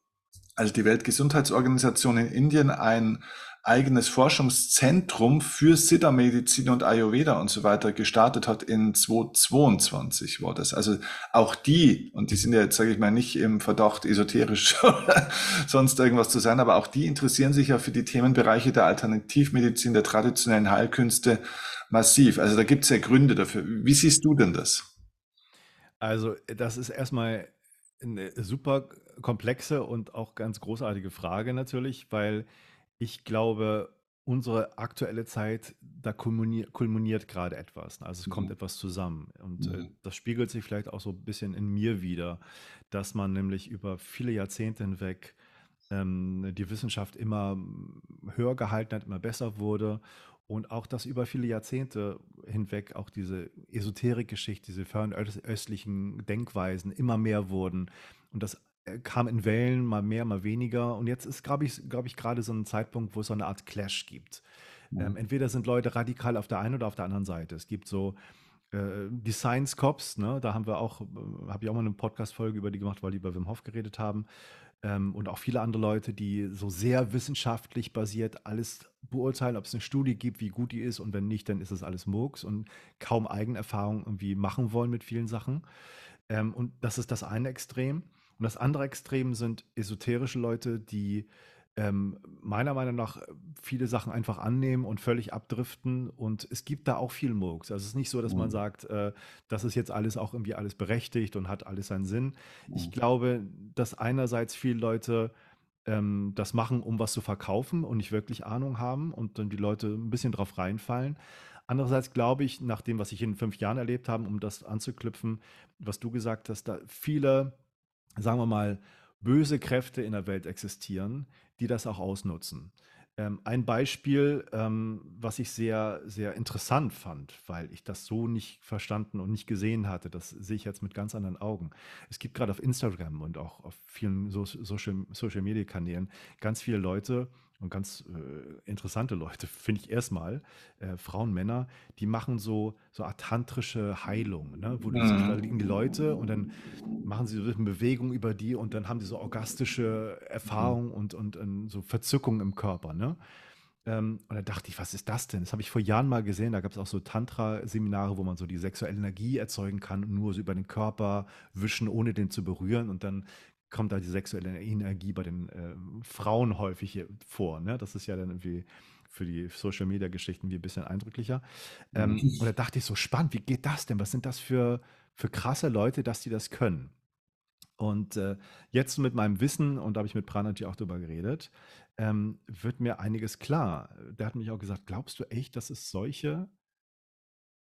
also die Weltgesundheitsorganisation in Indien, ein eigenes Forschungszentrum für Siddha-Medizin und Ayurveda und so weiter gestartet hat in 2022 war das. Also auch die, und die sind ja jetzt, sage ich mal, nicht im Verdacht, esoterisch oder sonst irgendwas zu sein, aber auch die interessieren sich ja für die Themenbereiche der Alternativmedizin, der traditionellen Heilkünste massiv. Also da gibt es ja Gründe dafür. Wie siehst du denn das? Also das ist erstmal eine super komplexe und auch ganz großartige Frage natürlich, weil ich glaube, unsere aktuelle Zeit, da kulminiert, kulminiert gerade etwas. Also es kommt Mhm. etwas zusammen. Und äh, Mhm. das spiegelt sich vielleicht auch so ein bisschen in mir wieder, dass man nämlich über viele Jahrzehnte hinweg ähm, die Wissenschaft immer mm, höher gehalten hat, immer besser wurde. Und auch, dass über viele Jahrzehnte hinweg auch diese Esoterik-Geschichte, diese fernöstlichen Denkweisen immer mehr wurden. Und das äh, kam in Wellen, mal mehr, mal weniger. Und jetzt ist, glaube ich, glaube ich, gerade so ein Zeitpunkt, wo es so eine Art Clash gibt. Ähm, Mhm. entweder sind Leute radikal auf der einen oder auf der anderen Seite. Es gibt so äh, die Science Cops, ne? Da haben wir auch, äh, habe ich auch mal eine Podcast-Folge über die gemacht, weil die über Wim Hof geredet haben. Ähm, und auch viele andere Leute, die so sehr wissenschaftlich basiert alles beurteilen, ob es eine Studie gibt, wie gut die ist und wenn nicht, dann ist es alles Murks und kaum Eigenerfahrung irgendwie machen wollen mit vielen Sachen. Ähm, und das ist das eine Extrem. Und das andere Extrem sind esoterische Leute, die ähm, meiner Meinung nach viele Sachen einfach annehmen und völlig abdriften. Und es gibt da auch viel Murks. Also es ist nicht so, dass man Mhm. sagt, äh, das ist jetzt alles auch irgendwie alles berechtigt und hat alles seinen Sinn. Ich Mhm. glaube, dass einerseits viele Leute ähm, das machen, um was zu verkaufen und nicht wirklich Ahnung haben und dann die Leute ein bisschen drauf reinfallen. Andererseits glaube ich, nach dem, was ich in fünf Jahren erlebt habe, um das anzuknüpfen, was du gesagt hast, da viele, sagen wir mal, böse Kräfte in der Welt existieren, die das auch ausnutzen. Ähm, ein Beispiel, ähm, was ich sehr, sehr interessant fand, weil ich das so nicht verstanden und nicht gesehen hatte, das sehe ich jetzt mit ganz anderen Augen. Es gibt gerade auf Instagram und auch auf vielen so Social, Social Media Kanälen ganz viele Leute und ganz äh, interessante Leute, finde ich erstmal, äh, Frauen, Männer, die machen so, so art tantrische Heilung, ne? wo du siehst, da Mhm. liegen die Leute und dann machen sie so eine Bewegung über die und dann haben die so orgastische Mhm. Erfahrungen und, und, und so Verzückungen im Körper. Ne? Ähm, und da dachte ich, was ist das denn? Das habe ich vor Jahren mal gesehen. Da gab es auch so Tantra-Seminare, wo man so die sexuelle Energie erzeugen kann und nur so über den Körper wischen, ohne den zu berühren. Und dann kommt da die sexuelle Energie bei den äh, Frauen häufig hier vor. Ne? Das ist ja dann irgendwie für die Social-Media-Geschichten wie ein bisschen eindrücklicher. Ähm, Mhm. und da dachte ich so, spannend, wie geht das denn? Was sind das für, für krasse Leute, dass die das können? Und äh, jetzt mit meinem Wissen, und da habe ich mit Pranaji auch drüber geredet, ähm, wird mir einiges klar. Der hat mich auch gesagt, glaubst du echt, dass es solche,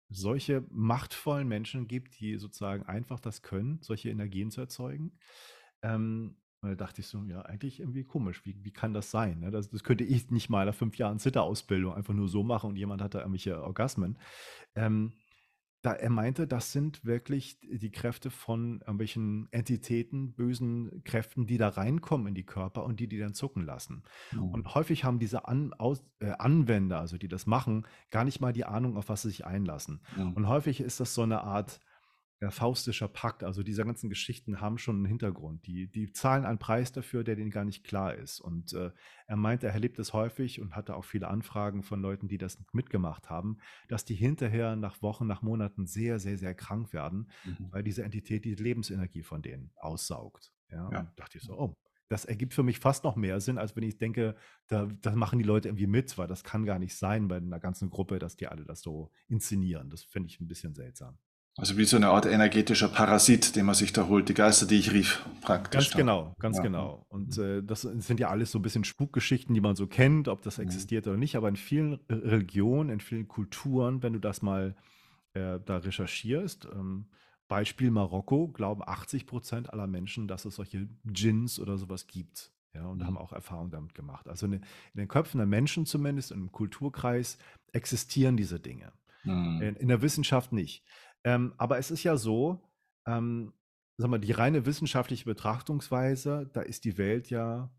solche machtvollen Menschen gibt, die sozusagen einfach das können, solche Energien zu erzeugen? Ähm, und da dachte ich so, ja, eigentlich irgendwie komisch. Wie, wie kann das sein? Ne? Das, das könnte ich nicht mal nach fünf Jahren Zitterausbildung einfach nur so machen und jemand hat da irgendwelche Orgasmen. Ähm, da er meinte, das sind wirklich die Kräfte von irgendwelchen Entitäten, bösen Kräften, die da reinkommen in die Körper und die die dann zucken lassen. Mhm. Und häufig haben diese An Aus äh, Anwender, also die das machen, gar nicht mal die Ahnung, auf was sie sich einlassen. Mhm. Und häufig ist das so eine Art äh, faustischer Pakt. Also diese ganzen Geschichten haben schon einen Hintergrund. Die, die zahlen einen Preis dafür, der denen gar nicht klar ist. Und äh, er meinte, er erlebt es häufig und hatte auch viele Anfragen von Leuten, die das mitgemacht haben, dass die hinterher nach Wochen, nach Monaten sehr, sehr, sehr krank werden, Mhm. weil diese Entität die Lebensenergie von denen aussaugt. Ja, Ja. und dachte ich so, oh, das ergibt für mich fast noch mehr Sinn, als wenn ich denke, da, da machen die Leute irgendwie mit, weil das kann gar nicht sein bei einer ganzen Gruppe, dass die alle das so inszenieren. Das finde ich ein bisschen seltsam. Also wie so eine Art energetischer Parasit, den man sich da holt, die Geister, die ich rief, praktisch. Ganz genau, ganz Ja. genau. Und äh, das sind ja alles so ein bisschen Spukgeschichten, die man so kennt, ob das Mhm. existiert oder nicht. Aber in vielen Re- Religionen, in vielen Kulturen, wenn du das mal äh, da recherchierst, ähm, Beispiel Marokko, glauben 80 Prozent aller Menschen, dass es solche Djinns oder sowas gibt. Ja, und Mhm. haben auch Erfahrungen damit gemacht. Also in, den- in den Köpfen der Menschen zumindest, im Kulturkreis, existieren diese Dinge. Mhm. In, in der Wissenschaft nicht. Ähm, aber es ist ja so, ähm, sag mal, die reine wissenschaftliche Betrachtungsweise, da ist die Welt ja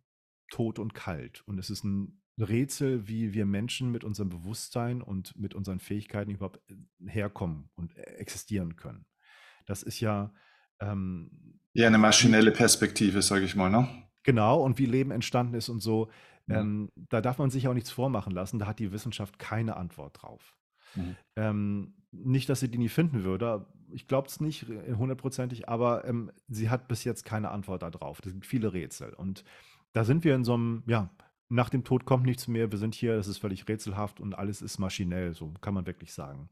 tot und kalt. Und es ist ein Rätsel, wie wir Menschen mit unserem Bewusstsein und mit unseren Fähigkeiten überhaupt äh, herkommen und äh, existieren können. Das ist ja ähm, Eher eine maschinelle Perspektive, sage ich mal, ne? Genau, und wie Leben entstanden ist und so. Mhm. Ähm, da darf man sich auch nichts vormachen lassen. Da hat die Wissenschaft keine Antwort drauf. Mhm. Ähm, nicht, dass sie die nie finden würde. Ich glaube es nicht hundertprozentig, aber ähm, sie hat bis jetzt keine Antwort darauf. Das sind viele Rätsel. Und da sind wir in so einem, ja, nach dem Tod kommt nichts mehr. Wir sind hier, das ist völlig rätselhaft und alles ist maschinell. So kann man wirklich sagen.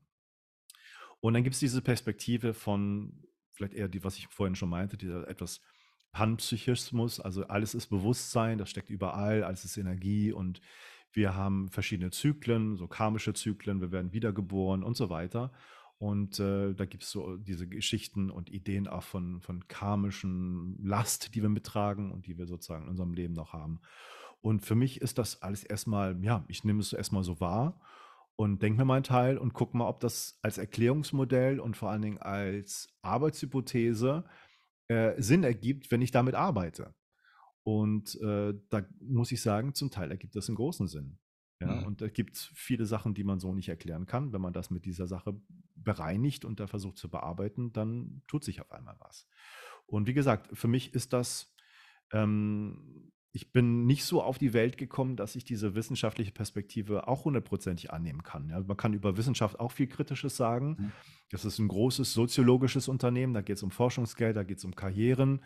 Und dann gibt es diese Perspektive von, vielleicht eher die, was ich vorhin schon meinte, dieser etwas Panpsychismus, also alles ist Bewusstsein, das steckt überall, alles ist Energie und wir haben verschiedene Zyklen, so karmische Zyklen, wir werden wiedergeboren und so weiter. Und äh, da gibt es so diese Geschichten und Ideen auch von, von karmischen Last, die wir mittragen und die wir sozusagen in unserem Leben noch haben. Und für mich ist das alles erstmal, ja, ich nehme es erstmal so wahr und denke mir meinen Teil und gucke mal, ob das als Erklärungsmodell und vor allen Dingen als Arbeitshypothese äh, Sinn ergibt, wenn ich damit arbeite. Und äh, da muss ich sagen, zum Teil ergibt das einen großen Sinn. Ja, mhm. Und es gibt viele Sachen, die man so nicht erklären kann. Wenn man das mit dieser Sache bereinigt und da versucht zu bearbeiten, dann tut sich auf einmal was. Und wie gesagt, für mich ist das, ähm, ich bin nicht so auf die Welt gekommen, dass ich diese wissenschaftliche Perspektive auch hundertprozentig annehmen kann. Ja, man kann über Wissenschaft auch viel Kritisches sagen. Mhm. Das ist ein großes soziologisches Unternehmen, da geht es um Forschungsgeld, da geht es um Karrieren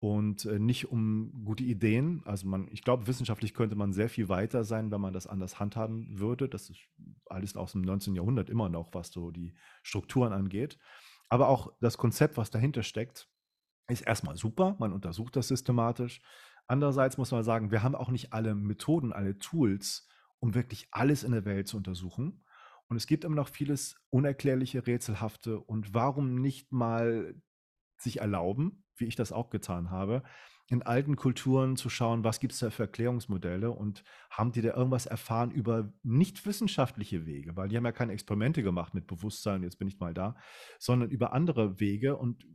und äh, nicht um gute Ideen. Also man, ich glaube, wissenschaftlich könnte man sehr viel weiter sein, wenn man das anders handhaben würde. Das ist alles aus dem 19. Jahrhundert immer noch, was so die Strukturen angeht. Aber auch das Konzept, was dahinter steckt, ist erstmal super. Man untersucht das systematisch. Andererseits muss man sagen, wir haben auch nicht alle Methoden, alle Tools, um wirklich alles in der Welt zu untersuchen. Und es gibt immer noch vieles unerklärliche, rätselhafte. Und warum nicht mal sich erlauben, wie ich das auch getan habe, in alten Kulturen zu schauen, was gibt es da für Erklärungsmodelle und haben die da irgendwas erfahren über nicht wissenschaftliche Wege, weil die haben ja keine Experimente gemacht mit Bewusstsein, jetzt bin ich mal da, sondern über andere Wege und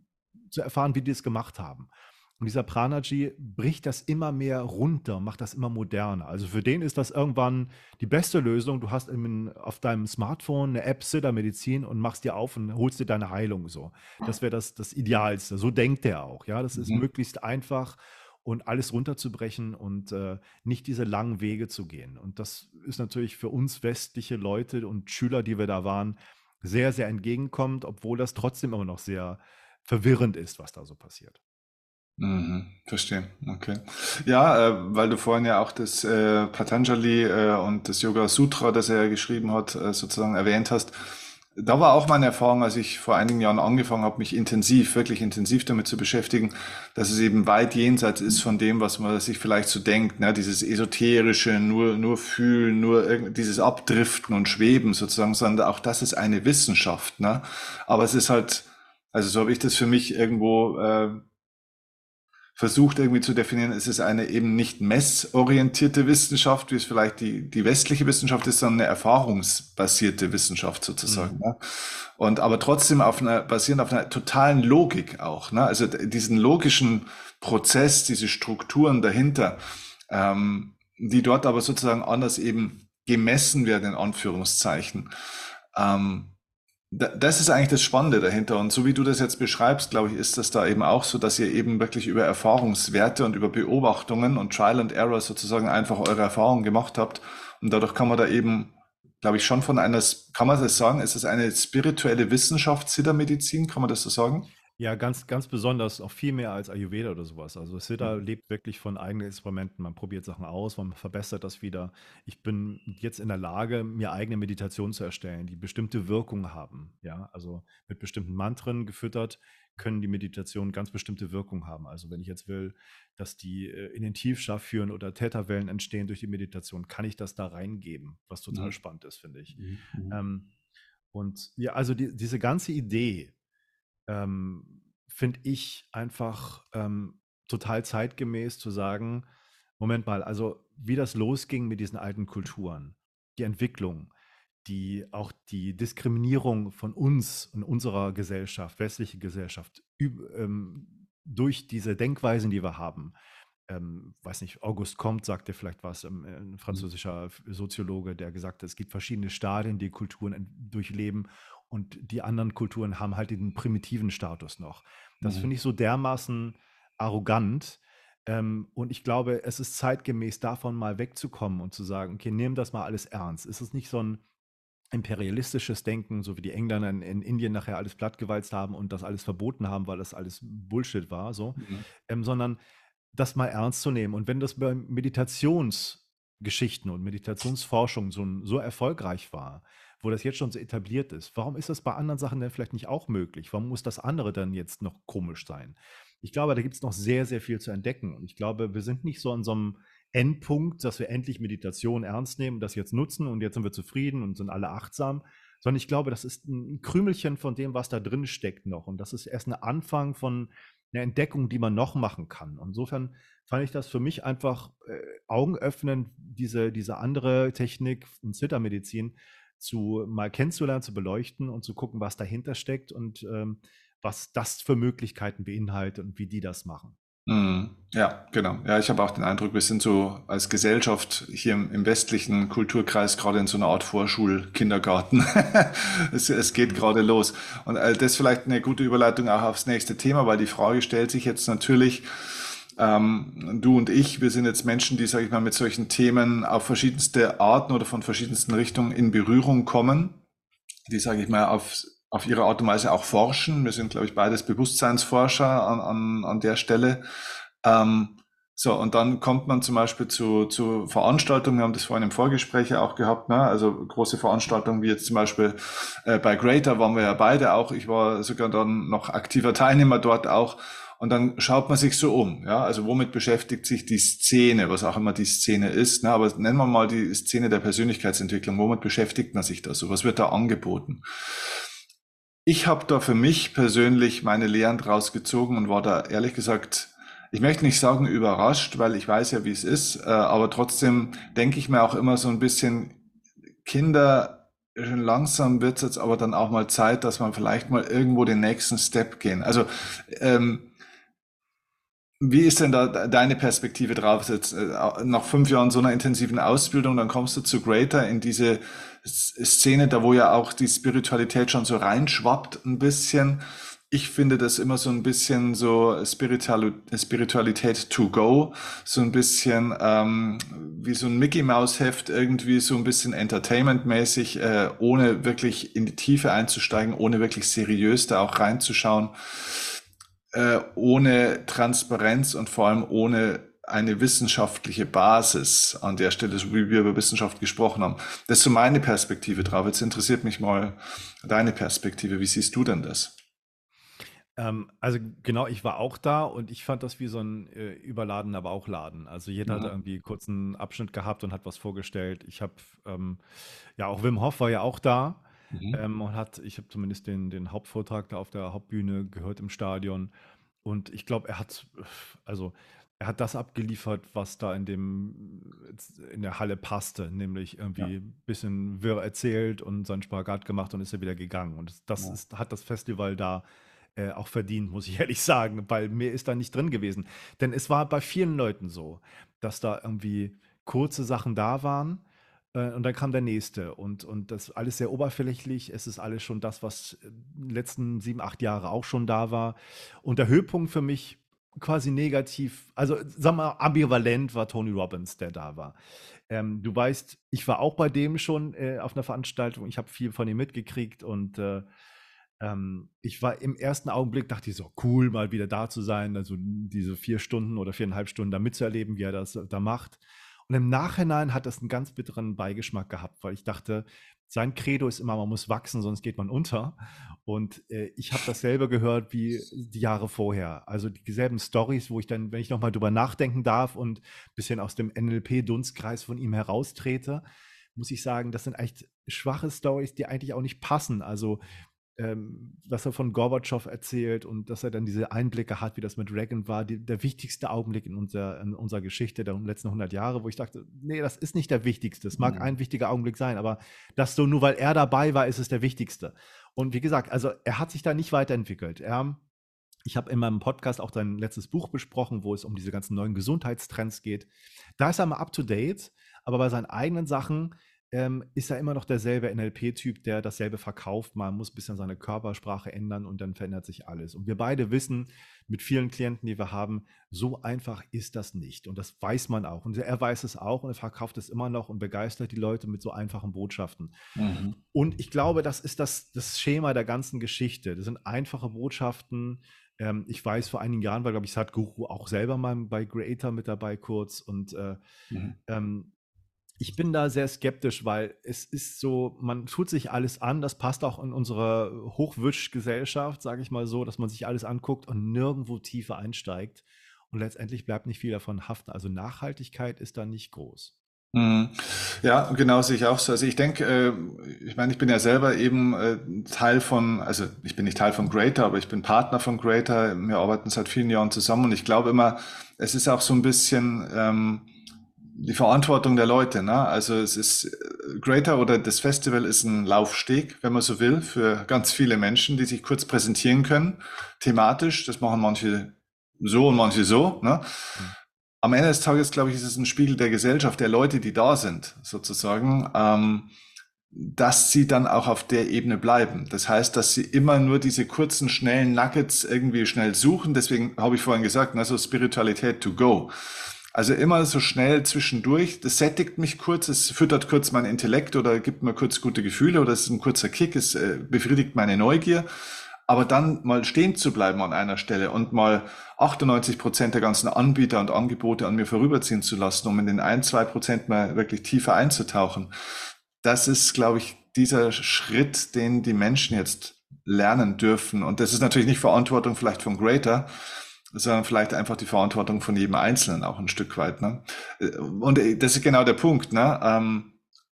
zu erfahren, wie die es gemacht haben. Und dieser Pranaji bricht das immer mehr runter, macht das immer moderner. Also für den ist das irgendwann die beste Lösung. Du hast im, auf deinem Smartphone eine App Siddha Medizin und machst dir auf und holst dir deine Heilung so. Das wäre das, das Idealste. So denkt er auch. Ja, das ist mhm. möglichst einfach und alles runterzubrechen und äh, nicht diese langen Wege zu gehen. Und das ist natürlich für uns westliche Leute und Schüler, die wir da waren, sehr, sehr entgegenkommend, obwohl das trotzdem immer noch sehr verwirrend ist, was da so passiert. Mhm, verstehe, okay. Ja, äh, weil du vorhin ja auch das äh, Patanjali äh, und das Yoga Sutra, das er geschrieben hat, äh, sozusagen erwähnt hast. Da war auch meine Erfahrung, als ich vor einigen Jahren angefangen habe, mich intensiv, wirklich intensiv damit zu beschäftigen, dass es eben weit jenseits ist von dem, was man sich vielleicht so denkt, ne? dieses esoterische, nur, nur fühlen, nur dieses Abdriften und Schweben sozusagen, sondern auch das ist eine Wissenschaft. Ne? Aber es ist halt, also so habe ich das für mich irgendwo äh, versucht irgendwie zu definieren, es ist eine eben nicht messorientierte Wissenschaft, wie es vielleicht die, die westliche Wissenschaft ist, sondern eine erfahrungsbasierte Wissenschaft sozusagen. Mhm. Ne? Und aber trotzdem auf einer, basierend auf einer totalen Logik auch. Ne? Also diesen logischen Prozess, diese Strukturen dahinter, ähm, die dort aber sozusagen anders eben gemessen werden, in Anführungszeichen. Ähm, das ist eigentlich das Spannende dahinter. Und so wie du das jetzt beschreibst, glaube ich, ist das da eben auch so, dass ihr eben wirklich über Erfahrungswerte und über Beobachtungen und Trial and Error sozusagen einfach eure Erfahrungen gemacht habt. Und dadurch kann man da eben, glaube ich, schon von einer, kann man das sagen, ist es eine spirituelle Wissenschaft, Siddha-Medizin, kann man das so sagen? Ja, ganz, ganz besonders, auch viel mehr als Ayurveda oder sowas. Also Siddha mhm. lebt wirklich von eigenen Experimenten. Man probiert Sachen aus, man verbessert das wieder. Ich bin jetzt in der Lage, mir eigene Meditationen zu erstellen, die bestimmte Wirkungen haben. Ja, also mit bestimmten Mantren gefüttert können die Meditationen ganz bestimmte Wirkungen haben. Also wenn ich jetzt will, dass die äh, in den Tiefschlaf führen oder Täterwellen entstehen durch die Meditation, kann ich das da reingeben, was total mhm. spannend ist, finde ich. Mhm. mhm. Ähm, und ja, also die, diese ganze Idee, ähm, finde ich einfach ähm, total zeitgemäß zu sagen, Moment mal, also wie das losging mit diesen alten Kulturen, die Entwicklung, die auch die Diskriminierung von uns und unserer Gesellschaft, westliche Gesellschaft, ähm, durch diese Denkweisen, die wir haben. Ähm, weiß nicht, August Comte sagte vielleicht was, ähm, ein mhm. französischer Soziologe, der gesagt hat, es gibt verschiedene Stadien, die Kulturen durchleben und die anderen Kulturen haben halt den primitiven Status noch. Das mhm. finde ich so dermaßen arrogant, Ähm, und ich glaube, es ist zeitgemäß davon mal wegzukommen und zu sagen, okay, nimm das mal alles ernst. Ist es nicht so ein imperialistisches Denken, so wie die Engländer in, in Indien nachher alles plattgewalzt haben und das alles verboten haben, weil das alles Bullshit war, so, mhm. ähm, sondern das mal ernst zu nehmen. Und wenn das bei Meditationsgeschichten und Meditationsforschung so, so erfolgreich war, wo das jetzt schon so etabliert ist, warum ist das bei anderen Sachen denn vielleicht nicht auch möglich? Warum muss das andere dann jetzt noch komisch sein? Ich glaube, da gibt es noch sehr, sehr viel zu entdecken. Und ich glaube, wir sind nicht so an so einem Endpunkt, dass wir endlich Meditation ernst nehmen, das jetzt nutzen und jetzt sind wir zufrieden und sind alle achtsam, sondern ich glaube, das ist ein Krümelchen von dem, was da drin steckt noch. Und das ist erst ein Anfang von einer Entdeckung, die man noch machen kann. Insofern fand ich das für mich einfach äh, augenöffnend, diese, diese andere Technik und Zittermedizin zu mal kennenzulernen, zu beleuchten und zu gucken, was dahinter steckt und ähm, was das für Möglichkeiten beinhaltet und wie die das machen. Mhm. Ja, genau. Ja, ich habe auch den Eindruck, wir sind so als Gesellschaft hier im, im westlichen Kulturkreis gerade in so einer Art Vorschulkindergarten. es, es geht mhm. gerade los. Und äh, das ist vielleicht eine gute Überleitung auch aufs nächste Thema, weil die Frage stellt sich jetzt natürlich, ähm, du und ich, wir sind jetzt Menschen, die, sage ich mal, mit solchen Themen auf verschiedenste Arten oder von verschiedensten Richtungen in Berührung kommen, die, sage ich mal, auf auf ihre Art und Weise auch forschen. Wir sind, glaube ich, beides Bewusstseinsforscher an, an, an der Stelle. Ähm, so, und dann kommt man zum Beispiel zu, zu Veranstaltungen, wir haben das vorhin im Vorgespräch ja auch gehabt, ne? also große Veranstaltungen wie jetzt zum Beispiel äh, bei Greater waren wir ja beide auch, ich war sogar dann noch aktiver Teilnehmer dort auch und dann schaut man sich so um, ja, also womit beschäftigt sich die Szene, was auch immer die Szene ist, ne? aber nennen wir mal die Szene der Persönlichkeitsentwicklung, womit beschäftigt man sich da so, was wird da angeboten? Ich habe da für mich persönlich meine Lehren draus gezogen und war da ehrlich gesagt, ich möchte nicht sagen überrascht, weil ich weiß ja, wie es ist, äh, aber trotzdem denke ich mir auch immer so ein bisschen, Kinder, schon langsam wird es jetzt aber dann auch mal Zeit, dass man vielleicht mal irgendwo den nächsten Step gehen. Also ähm, wie ist denn da deine Perspektive drauf? Jetzt, äh, nach fünf Jahren so einer intensiven Ausbildung, dann kommst du zu Greater in diese Szene, da wo ja auch die Spiritualität schon so reinschwappt ein bisschen. Ich finde das immer so ein bisschen so Spiritualität to go, so ein bisschen ähm, wie so ein Mickey Mouse Heft, irgendwie so ein bisschen Entertainment-mäßig, äh, ohne wirklich in die Tiefe einzusteigen, ohne wirklich seriös da auch reinzuschauen, äh, ohne Transparenz und vor allem ohne eine wissenschaftliche Basis an der Stelle, so wie wir über Wissenschaft gesprochen haben. Das ist so meine Perspektive drauf. Jetzt interessiert mich mal deine Perspektive. Wie siehst du denn das? Ähm, also genau, ich war auch da und ich fand das wie so ein äh, überladener Bauchladen. Also jeder mhm. hat irgendwie kurz einen Abschnitt gehabt und hat was vorgestellt. Ich habe, ähm, ja, auch Wim Hof war ja auch da mhm. ähm, und hat, ich habe zumindest den, den Hauptvortrag da auf der Hauptbühne gehört im Stadion. Und ich glaube, er hat, also er hat das abgeliefert, was da in dem in der Halle passte, nämlich irgendwie ja. ein bisschen wirr erzählt und seinen Spagat gemacht und ist er wieder gegangen. Und das ja. ist, hat das Festival da äh, auch verdient, muss ich ehrlich sagen, weil mehr ist da nicht drin gewesen. Denn es war bei vielen Leuten so, dass da irgendwie kurze Sachen da waren und dann kam der nächste und, und das alles sehr oberflächlich. Es ist alles schon das, was die letzten sieben, acht Jahre auch schon da war. Und der Höhepunkt für mich quasi negativ, also sag mal, ambivalent war Tony Robbins, der da war. Ähm, du weißt, ich war auch bei dem schon äh, auf einer Veranstaltung, ich habe viel von ihm mitgekriegt und äh, ähm, ich war im ersten Augenblick, dachte ich so, cool, mal wieder da zu sein, also diese vier Stunden oder viereinhalb Stunden da mitzuerleben, wie er das da macht. Und im Nachhinein hat das einen ganz bitteren Beigeschmack gehabt, weil ich dachte, sein Credo ist immer, man muss wachsen, sonst geht man unter. Und äh, ich habe dasselbe gehört wie die Jahre vorher. Also dieselben Stories, wo ich dann, wenn ich nochmal drüber nachdenken darf und ein bisschen aus dem NLP-Dunstkreis von ihm heraustrete, muss ich sagen, das sind echt schwache Stories, die eigentlich auch nicht passen. Also ähm, was er von Gorbatschow erzählt und dass er dann diese Einblicke hat, wie das mit Reagan war, die, der wichtigste Augenblick in, unser, in unserer Geschichte der letzten 100 Jahre, wo ich dachte, nee, das ist nicht der wichtigste. Es mag mhm. ein wichtiger Augenblick sein, aber das so nur, weil er dabei war, ist es der wichtigste. Und wie gesagt, also er hat sich da nicht weiterentwickelt. Er, ich habe in meinem Podcast auch sein letztes Buch besprochen, wo es um diese ganzen neuen Gesundheitstrends geht. Da ist er mal up to date, aber bei seinen eigenen Sachen ähm, ist er immer noch derselbe NLP-Typ, der dasselbe verkauft. Man muss ein bisschen seine Körpersprache ändern und dann verändert sich alles. Und wir beide wissen mit vielen Klienten, die wir haben, so einfach ist das nicht. Und das weiß man auch. Und er weiß es auch und er verkauft es immer noch und begeistert die Leute mit so einfachen Botschaften. Mhm. Und ich glaube, das ist das, das Schema der ganzen Geschichte. Das sind einfache Botschaften. Ähm, ich weiß, vor einigen Jahren war, glaube ich, Sadhguru auch selber mal bei Creator mit dabei kurz. Und äh, mhm. ähm, ich bin da sehr skeptisch, weil es ist so, man tut sich alles an, das passt auch in unsere Hochwischgesellschaft, sage ich mal so, dass man sich alles anguckt und nirgendwo tiefer einsteigt. Und letztendlich bleibt nicht viel davon haften. Also Nachhaltigkeit ist da nicht groß. Mhm. Ja, genau sehe ich auch so. Also ich denke, äh, ich meine, ich bin ja selber eben äh, Teil von, also ich bin nicht Teil von Greater, aber ich bin Partner von Greater. Wir arbeiten seit vielen Jahren zusammen und ich glaube immer, es ist auch so ein bisschen ähm, die Verantwortung der Leute. Ne? Also es ist äh, Greater oder das Festival ist ein Laufsteg, wenn man so will, für ganz viele Menschen, die sich kurz präsentieren können, thematisch. Das machen manche so und manche so. Ne? Am Ende des Tages, glaube ich, ist es ein Spiegel der Gesellschaft, der Leute, die da sind, sozusagen, ähm, dass sie dann auch auf der Ebene bleiben. Das heißt, dass sie immer nur diese kurzen, schnellen Nuggets irgendwie schnell suchen. Deswegen habe ich vorhin gesagt, also Spiritualität to go. Also immer so schnell zwischendurch. Das sättigt mich kurz, es füttert kurz mein Intellekt oder gibt mir kurz gute Gefühle oder es ist ein kurzer Kick, es äh, befriedigt meine Neugier. Aber dann mal stehen zu bleiben an einer Stelle und mal 98 Prozent der ganzen Anbieter und Angebote an mir vorüberziehen zu lassen, um in den ein, zwei Prozent mal wirklich tiefer einzutauchen. Das ist, glaube ich, dieser Schritt, den die Menschen jetzt lernen dürfen. Und das ist natürlich nicht Verantwortung vielleicht von Greater, sondern vielleicht einfach die Verantwortung von jedem Einzelnen auch ein Stück weit. Ne? Und das ist genau der Punkt. Ne? Ähm,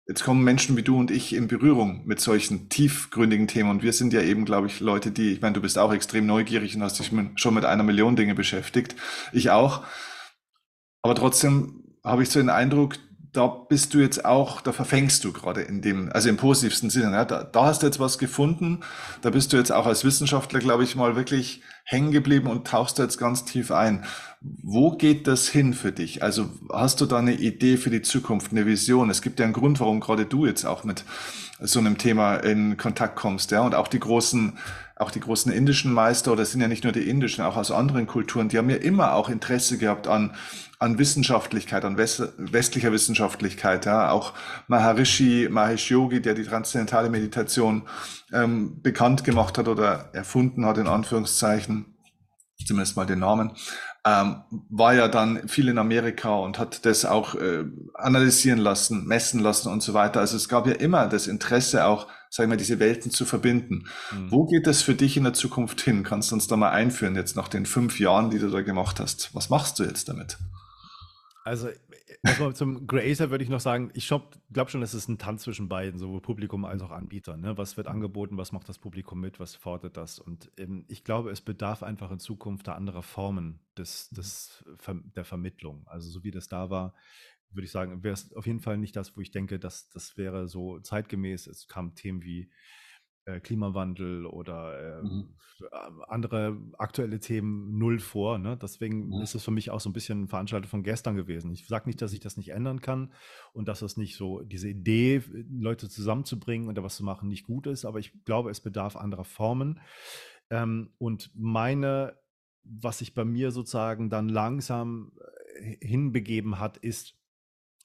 Jetzt kommen Menschen wie du und ich in Berührung mit solchen tiefgründigen Themen. Und wir sind ja eben, glaube ich, Leute, die, ich meine, du bist auch extrem neugierig und hast dich schon mit einer Million Dinge beschäftigt. Ich auch. Aber trotzdem habe ich so den Eindruck, da bist du jetzt auch, da verfängst du gerade in dem, also im positivsten Sinne. Ja, da, da hast du jetzt was gefunden. Da bist du jetzt auch als Wissenschaftler, glaube ich, mal wirklich hängen geblieben und tauchst da jetzt ganz tief ein. Wo geht das hin für dich? Also hast du da eine Idee für die Zukunft, eine Vision? Es gibt ja einen Grund, warum gerade du jetzt auch mit so einem Thema in Kontakt kommst, ja. Und auch die großen, auch die großen indischen Meister, oder sind ja nicht nur die indischen, auch aus anderen Kulturen, die haben ja immer auch Interesse gehabt an, an Wissenschaftlichkeit, an westlicher Wissenschaftlichkeit, ja. Auch Maharishi Mahesh Yogi, der die transzendentale Meditation ähm, bekannt gemacht hat oder erfunden hat, in Anführungszeichen, zumindest mal den Namen, ähm, war ja dann viel in Amerika und hat das auch äh, analysieren lassen, messen lassen und so weiter. Also es gab ja immer das Interesse auch, sagen wir, diese Welten zu verbinden. Mhm. Wo geht das für dich in der Zukunft hin? Kannst du uns da mal einführen, jetzt nach den fünf Jahren, die du da gemacht hast? Was machst du jetzt damit? Also erstmal zum Creator würde ich noch sagen, ich glaube schon, es ist ein Tanz zwischen beiden, sowohl Publikum als auch Anbieter. Ne? Was wird angeboten, was macht das Publikum mit, was fordert das? Und ähm, ich glaube, es bedarf einfach in Zukunft der anderer Formen des, des, der Vermittlung. Also so wie das da war, würde ich sagen, wäre es auf jeden Fall nicht das, wo ich denke, dass das wäre so zeitgemäß. Es kamen Themen wie äh, Klimawandel oder äh, mhm. andere aktuelle Themen null vor. Ne? Deswegen mhm. ist es für mich auch so ein bisschen Veranstaltung von gestern gewesen. Ich sage nicht, dass ich das nicht ändern kann und dass es nicht so diese Idee, Leute zusammenzubringen und da was zu machen, nicht gut ist, aber ich glaube, es bedarf anderer Formen. Ähm, und meine, was sich bei mir sozusagen dann langsam äh, hinbegeben hat, ist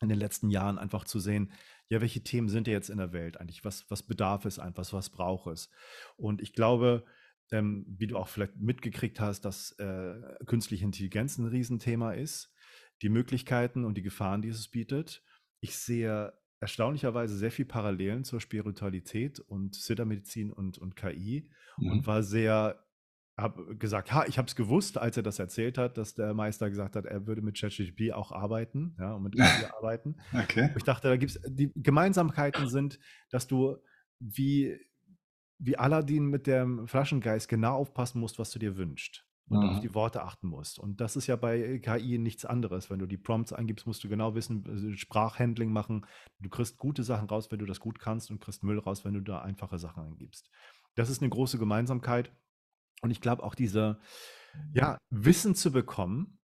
in den letzten Jahren einfach zu sehen, ja, welche Themen sind jetzt in der Welt eigentlich? Was, was bedarf es einfach? Was braucht es? Und ich glaube, ähm, wie du auch vielleicht mitgekriegt hast, dass äh, künstliche Intelligenz ein Riesenthema ist, die Möglichkeiten und die Gefahren, die es bietet. Ich sehe erstaunlicherweise sehr viel Parallelen zur Spiritualität und Siddha-Medizin und, und KI mhm. und war sehr habe gesagt, ha, ich habe es gewusst, als er das erzählt hat, dass der Meister gesagt hat, er würde mit ChatGPT auch arbeiten, ja, und mit KI arbeiten. Okay. ich dachte, da gibt es, die Gemeinsamkeiten sind, dass du wie, wie Aladdin mit dem Flaschengeist genau aufpassen musst, was du dir wünschst und mhm. auf die Worte achten musst. Und das ist ja bei KI nichts anderes. Wenn du die Prompts eingibst, musst du genau wissen, also Sprachhandling machen. Du kriegst gute Sachen raus, wenn du das gut kannst und kriegst Müll raus, wenn du da einfache Sachen eingibst. Das ist eine große Gemeinsamkeit. Und ich glaube auch diese, ja, Wissen zu bekommen,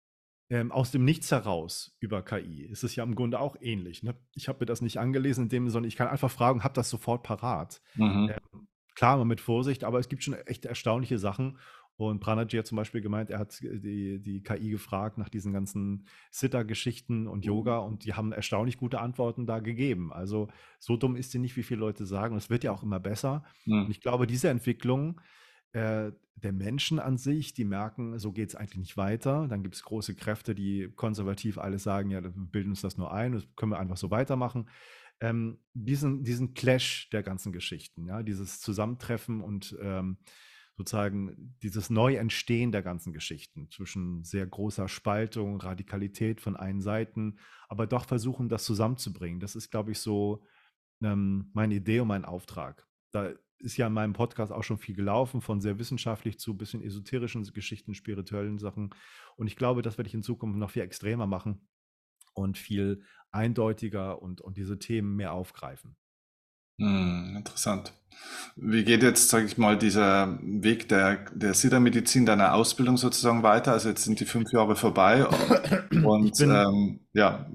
ähm, aus dem Nichts heraus über KI. Ist es ja im Grunde auch ähnlich. Ne? Ich habe mir das nicht angelesen in dem, sondern ich kann einfach fragen, habe das sofort parat. Mhm. Ähm, klar, mal mit Vorsicht, aber es gibt schon echt erstaunliche Sachen. Und Pranaji hat zum Beispiel gemeint, er hat die, die KI gefragt nach diesen ganzen Sitter-Geschichten und Yoga und die haben erstaunlich gute Antworten da gegeben. Also so dumm ist sie nicht, wie viele Leute sagen. Es wird ja auch immer besser. Mhm. Und ich glaube, diese Entwicklung äh, der Menschen an sich, die merken, so geht es eigentlich nicht weiter. Dann gibt es große Kräfte, die konservativ alles sagen, ja, wir bilden uns das nur ein, das können wir einfach so weitermachen. Ähm, diesen, diesen Clash der ganzen Geschichten, ja, dieses Zusammentreffen und ähm, sozusagen dieses Neuentstehen der ganzen Geschichten zwischen sehr großer Spaltung, Radikalität von einen Seiten, aber doch versuchen, das zusammenzubringen. Das ist, glaube ich, so ähm, meine Idee und mein Auftrag. Da ist ja in meinem Podcast auch schon viel gelaufen, von sehr wissenschaftlich zu bisschen esoterischen Geschichten, spirituellen Sachen. Und ich glaube, das werde ich in Zukunft noch viel extremer machen und viel eindeutiger und, und diese Themen mehr aufgreifen. Hm, interessant. Wie geht jetzt, sage ich mal, dieser Weg der, der Siddha-Medizin, deiner Ausbildung sozusagen weiter? Also jetzt sind die fünf Jahre vorbei und ähm, ja,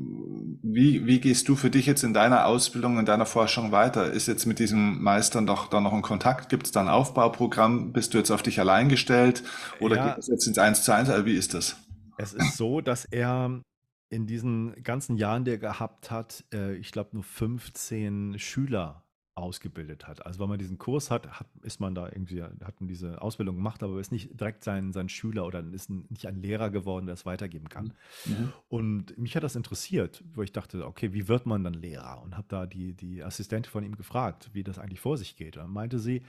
wie, wie gehst du für dich jetzt in deiner Ausbildung, in deiner Forschung weiter? Ist jetzt mit diesem Meister doch da noch ein Kontakt? Gibt es da ein Aufbauprogramm? Bist du jetzt auf dich allein gestellt oder ja, geht es jetzt ins Eins zu eins? Also wie ist das? Es ist so, dass er in diesen ganzen Jahren, die er gehabt hat, äh, ich glaube nur 15 Schüler ausgebildet hat. Also wenn man diesen Kurs hat, hat ist man da irgendwie, hat man diese Ausbildung gemacht, aber ist nicht direkt sein, sein Schüler oder ist nicht ein Lehrer geworden, der es weitergeben kann. Mhm. Und mich hat das interessiert, wo ich dachte, okay, wie wird man dann Lehrer? Und habe da die, die Assistentin von ihm gefragt, wie das eigentlich vor sich geht. Und dann meinte sie,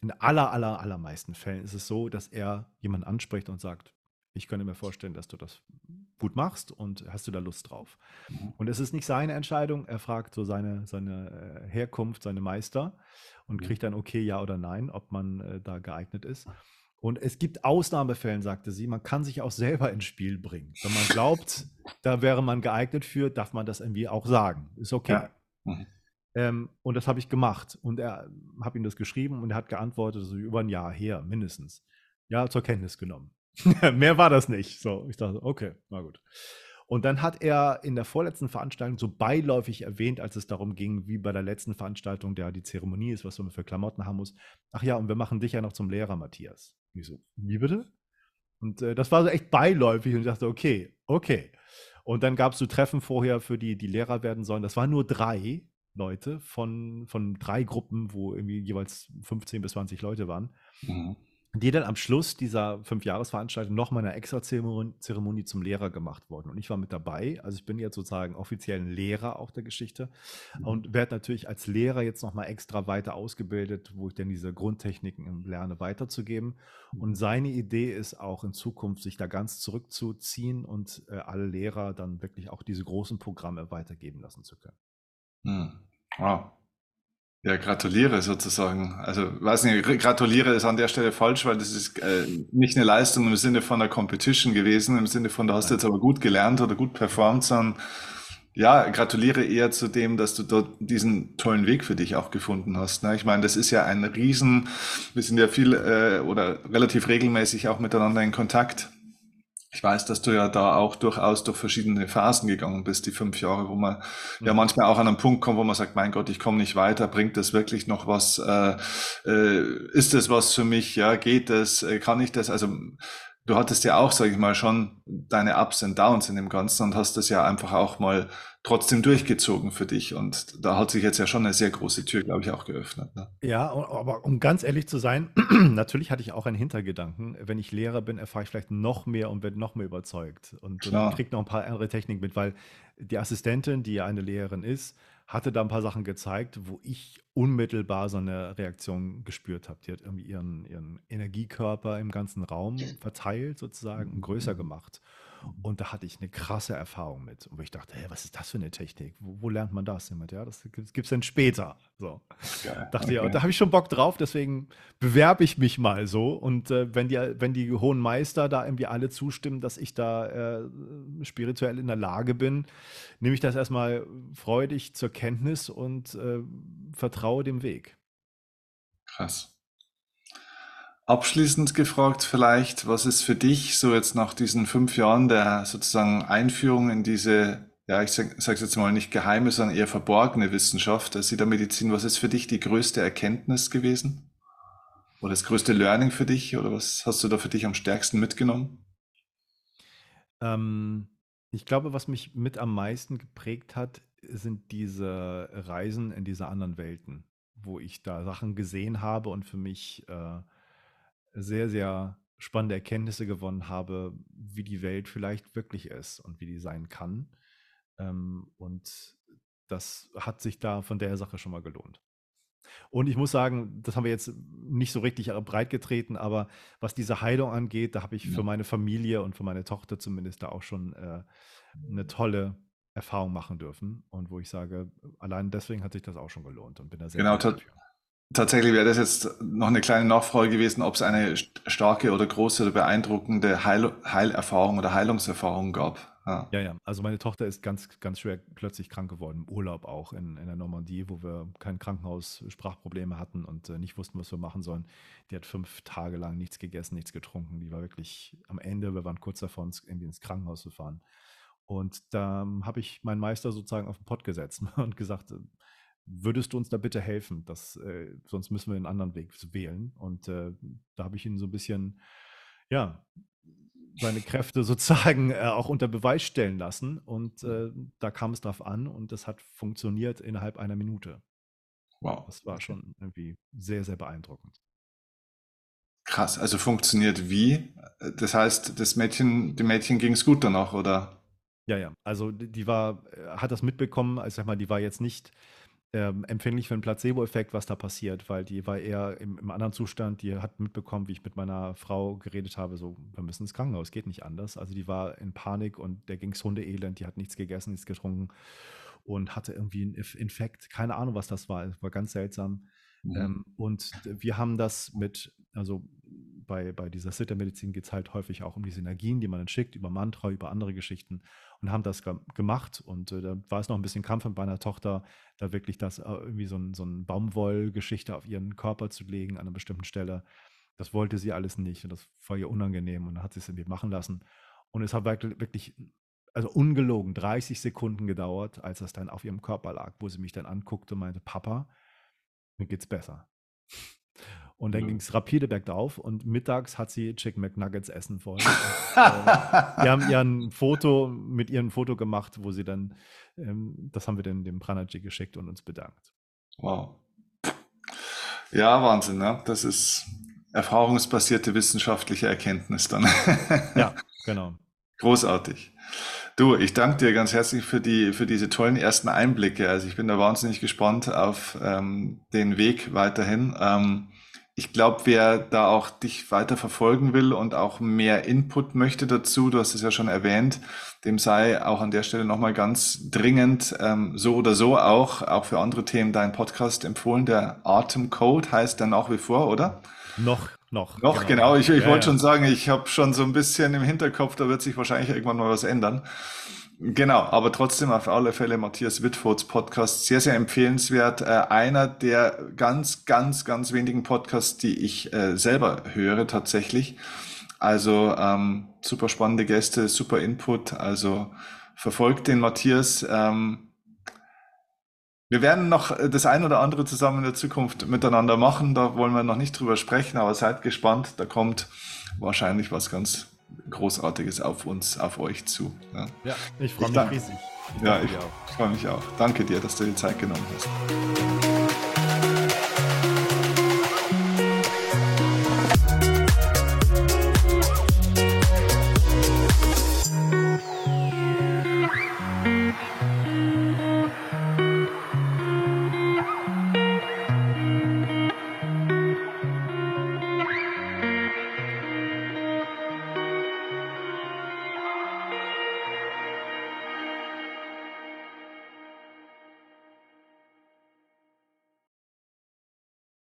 in aller, aller, allermeisten Fällen ist es so, dass er jemanden anspricht und sagt, ich könnte mir vorstellen, dass du das gut machst und hast du da Lust drauf. Und es ist nicht seine Entscheidung, er fragt so seine, seine äh, Herkunft, seine Meister und mhm. kriegt dann okay, ja oder nein, ob man äh, da geeignet ist. Und es gibt Ausnahmefällen, sagte sie, man kann sich auch selber ins Spiel bringen. Wenn man glaubt, da wäre man geeignet für, darf man das irgendwie auch sagen. Ist okay. Ja. Mhm. Ähm, und das habe ich gemacht. Und er habe ihm das geschrieben und er hat geantwortet, so über ein Jahr her, mindestens. Ja, zur Kenntnis genommen. Mehr war das nicht. So, ich dachte, okay, na gut. Und dann hat er in der vorletzten Veranstaltung so beiläufig erwähnt, als es darum ging, wie bei der letzten Veranstaltung, der die Zeremonie ist, was man für Klamotten haben muss. Ach ja, und wir machen dich ja noch zum Lehrer, Matthias. Ich so, wie bitte? Und äh, das war so echt beiläufig und ich dachte, okay, okay. Und dann gab es so Treffen vorher für die, die Lehrer werden sollen. Das waren nur drei Leute von, von drei Gruppen, wo irgendwie jeweils 15 bis 20 Leute waren. Mhm die dann am Schluss dieser Fünfjahresveranstaltung noch mal eine extra Zeremonie zum Lehrer gemacht worden. Und ich war mit dabei. Also ich bin jetzt sozusagen offiziell ein Lehrer auch der Geschichte mhm. und werde natürlich als Lehrer jetzt noch mal extra weiter ausgebildet, wo ich dann diese Grundtechniken lerne weiterzugeben. Und mhm. seine Idee ist auch in Zukunft, sich da ganz zurückzuziehen und äh, alle Lehrer dann wirklich auch diese großen Programme weitergeben lassen zu können. Mhm. Wow. Ja, gratuliere sozusagen. Also, weiß nicht, gratuliere ist an der Stelle falsch, weil das ist äh, nicht eine Leistung im Sinne von der Competition gewesen, im Sinne von, du hast jetzt aber gut gelernt oder gut performt, sondern ja, gratuliere eher zu dem, dass du dort diesen tollen Weg für dich auch gefunden hast. Ne? Ich meine, das ist ja ein Riesen, wir sind ja viel äh, oder relativ regelmäßig auch miteinander in Kontakt. Ich weiß, dass du ja da auch durchaus durch verschiedene Phasen gegangen bist, die fünf Jahre, wo man mhm. ja manchmal auch an einen Punkt kommt, wo man sagt, mein Gott, ich komme nicht weiter, bringt das wirklich noch was? Äh, äh, ist das was für mich? Ja, geht das? Äh, kann ich das? Also du hattest ja auch, sage ich mal, schon deine Ups und Downs in dem Ganzen und hast das ja einfach auch mal trotzdem durchgezogen für dich. Und da hat sich jetzt ja schon eine sehr große Tür, glaube ich, auch geöffnet. Ne? Ja, aber um ganz ehrlich zu sein, natürlich hatte ich auch einen Hintergedanken. Wenn ich Lehrer bin, erfahre ich vielleicht noch mehr und werde noch mehr überzeugt. Und, und kriege noch ein paar andere Techniken mit, weil die Assistentin, die ja eine Lehrerin ist, hatte da ein paar Sachen gezeigt, wo ich unmittelbar so eine Reaktion gespürt habe. Die hat irgendwie ihren, ihren Energiekörper im ganzen Raum verteilt sozusagen und größer gemacht. Und da hatte ich eine krasse Erfahrung mit. Und ich dachte, hey, was ist das für eine Technik? Wo, wo lernt man das? Jemand, ja, das gibt es dann später. So. Geil, dachte okay. ja, und da habe ich schon Bock drauf, deswegen bewerbe ich mich mal so. Und äh, wenn, die, wenn die hohen Meister da irgendwie alle zustimmen, dass ich da äh, spirituell in der Lage bin, nehme ich das erstmal freudig zur Kenntnis und äh, vertraue dem Weg. Krass. Abschließend gefragt vielleicht, was ist für dich so jetzt nach diesen fünf Jahren der sozusagen Einführung in diese, ja, ich sage sag jetzt mal nicht geheime, sondern eher verborgene Wissenschaft der Siedermedizin, was ist für dich die größte Erkenntnis gewesen? Oder das größte Learning für dich? Oder was hast du da für dich am stärksten mitgenommen? Ähm, ich glaube, was mich mit am meisten geprägt hat, sind diese Reisen in diese anderen Welten, wo ich da Sachen gesehen habe und für mich äh, sehr, sehr spannende Erkenntnisse gewonnen habe, wie die Welt vielleicht wirklich ist und wie die sein kann. Ähm, und das hat sich da von der Sache schon mal gelohnt. Und ich muss sagen, das haben wir jetzt nicht so richtig breit getreten, aber was diese Heilung angeht, da habe ich für meine Familie und für meine Tochter zumindest da auch schon äh, eine tolle Erfahrung machen dürfen. Und wo ich sage, allein deswegen hat sich das auch schon gelohnt und bin da sehr genau, tatsächlich wäre das jetzt noch eine kleine Nachfrage gewesen, ob es eine starke oder große oder beeindruckende Heil Heilerfahrung oder Heilungserfahrung gab. Ja. ja, ja. Also meine Tochter ist ganz, ganz schwer plötzlich krank geworden, im Urlaub auch in, in der Normandie, wo wir kein Krankenhaus, Sprachprobleme hatten und äh, nicht wussten, was wir machen sollen. Die hat fünf Tage lang nichts gegessen, nichts getrunken. Die war wirklich am Ende, wir waren kurz davor, ins, ins Krankenhaus zu fahren. Und da ähm, habe ich meinen Meister sozusagen auf den Pott gesetzt und gesagt, würdest du uns da bitte helfen? Das, äh, sonst müssen wir einen anderen Weg wählen. Und äh, da habe ich ihn so ein bisschen, ja, seine Kräfte sozusagen äh, auch unter Beweis stellen lassen. Und äh, da kam es drauf an und das hat funktioniert innerhalb einer Minute. Wow. Das war schon irgendwie sehr, sehr beeindruckend. Krass, also funktioniert wie? Das heißt, das Mädchen, dem Mädchen ging es gut danach, oder? Ja, ja. Also die war, äh, hat das mitbekommen, also sag mal, die war jetzt nicht ähm, empfänglich für einen Placebo-Effekt, was da passiert, weil die war eher im, im, anderen Zustand, die hat mitbekommen, wie ich mit meiner Frau geredet habe, so, wir müssen ins Krankenhaus, geht nicht anders. Also die war in Panik und der ging es Hundeelend, die hat nichts gegessen, nichts getrunken und hatte irgendwie einen Infekt, keine Ahnung, was das war, es war ganz seltsam. Mhm. Ähm, und wir haben das mit, also bei, bei dieser Sitter-Medizin geht es halt häufig auch um diese Energien, die man dann schickt, über Mantra, über andere Geschichten und haben das ge gemacht. Und äh, da war es noch ein bisschen Kampf mit meiner Tochter, da wirklich das äh, irgendwie so ein, so ein Baumwollgeschichte auf ihren Körper zu legen an einer bestimmten Stelle. Das wollte sie alles nicht und das war ihr unangenehm und dann hat sie es irgendwie machen lassen. Und es hat wirklich, also ungelogen, 30 Sekunden gedauert, als das dann auf ihrem Körper lag, wo sie mich dann anguckte und meinte, Papa, mir geht's besser. Und dann mhm. ging es rapide bergauf und mittags hat sie Chicken McNuggets essen wollen. äh, wir haben ihr ein Foto mit ihr ein Foto gemacht, wo sie dann, ähm, das haben wir dann dem Pranaji geschickt und uns bedankt. Wow. Ja, Wahnsinn, ne? Das ist erfahrungsbasierte wissenschaftliche Erkenntnis dann. ja, genau. Großartig. Du, ich danke dir ganz herzlich für die, für diese tollen ersten Einblicke. Also ich bin da wahnsinnig gespannt auf ähm, den Weg weiterhin. Ähm, ich glaube, wer da auch dich weiter verfolgen will und auch mehr Input möchte dazu, du hast es ja schon erwähnt, dem sei auch an der Stelle nochmal ganz dringend, ähm, so oder so auch, auch für andere Themen dein Podcast empfohlen. Der Atemcode heißt der nach wie vor, oder? Noch, noch. Noch, genau. genau. Ich, ich ja, wollte ja. schon sagen, ich habe schon so ein bisschen im Hinterkopf, da wird sich wahrscheinlich irgendwann mal was ändern. Genau, aber trotzdem auf alle Fälle Matthias Wittfords Podcast sehr, sehr empfehlenswert. Äh, einer der ganz, ganz, ganz wenigen Podcasts, die ich äh, selber höre tatsächlich. Also ähm, super spannende Gäste, super Input. Also verfolgt den Matthias. Ähm, wir werden noch das ein oder andere zusammen in der Zukunft miteinander machen. Da wollen wir noch nicht drüber sprechen, aber seid gespannt. Da kommt wahrscheinlich was ganz Großartiges auf uns, auf euch zu. Ja, ja ich freue mich riesig. Ich ja, ich freue mich auch. Danke dir, dass du die Zeit genommen hast.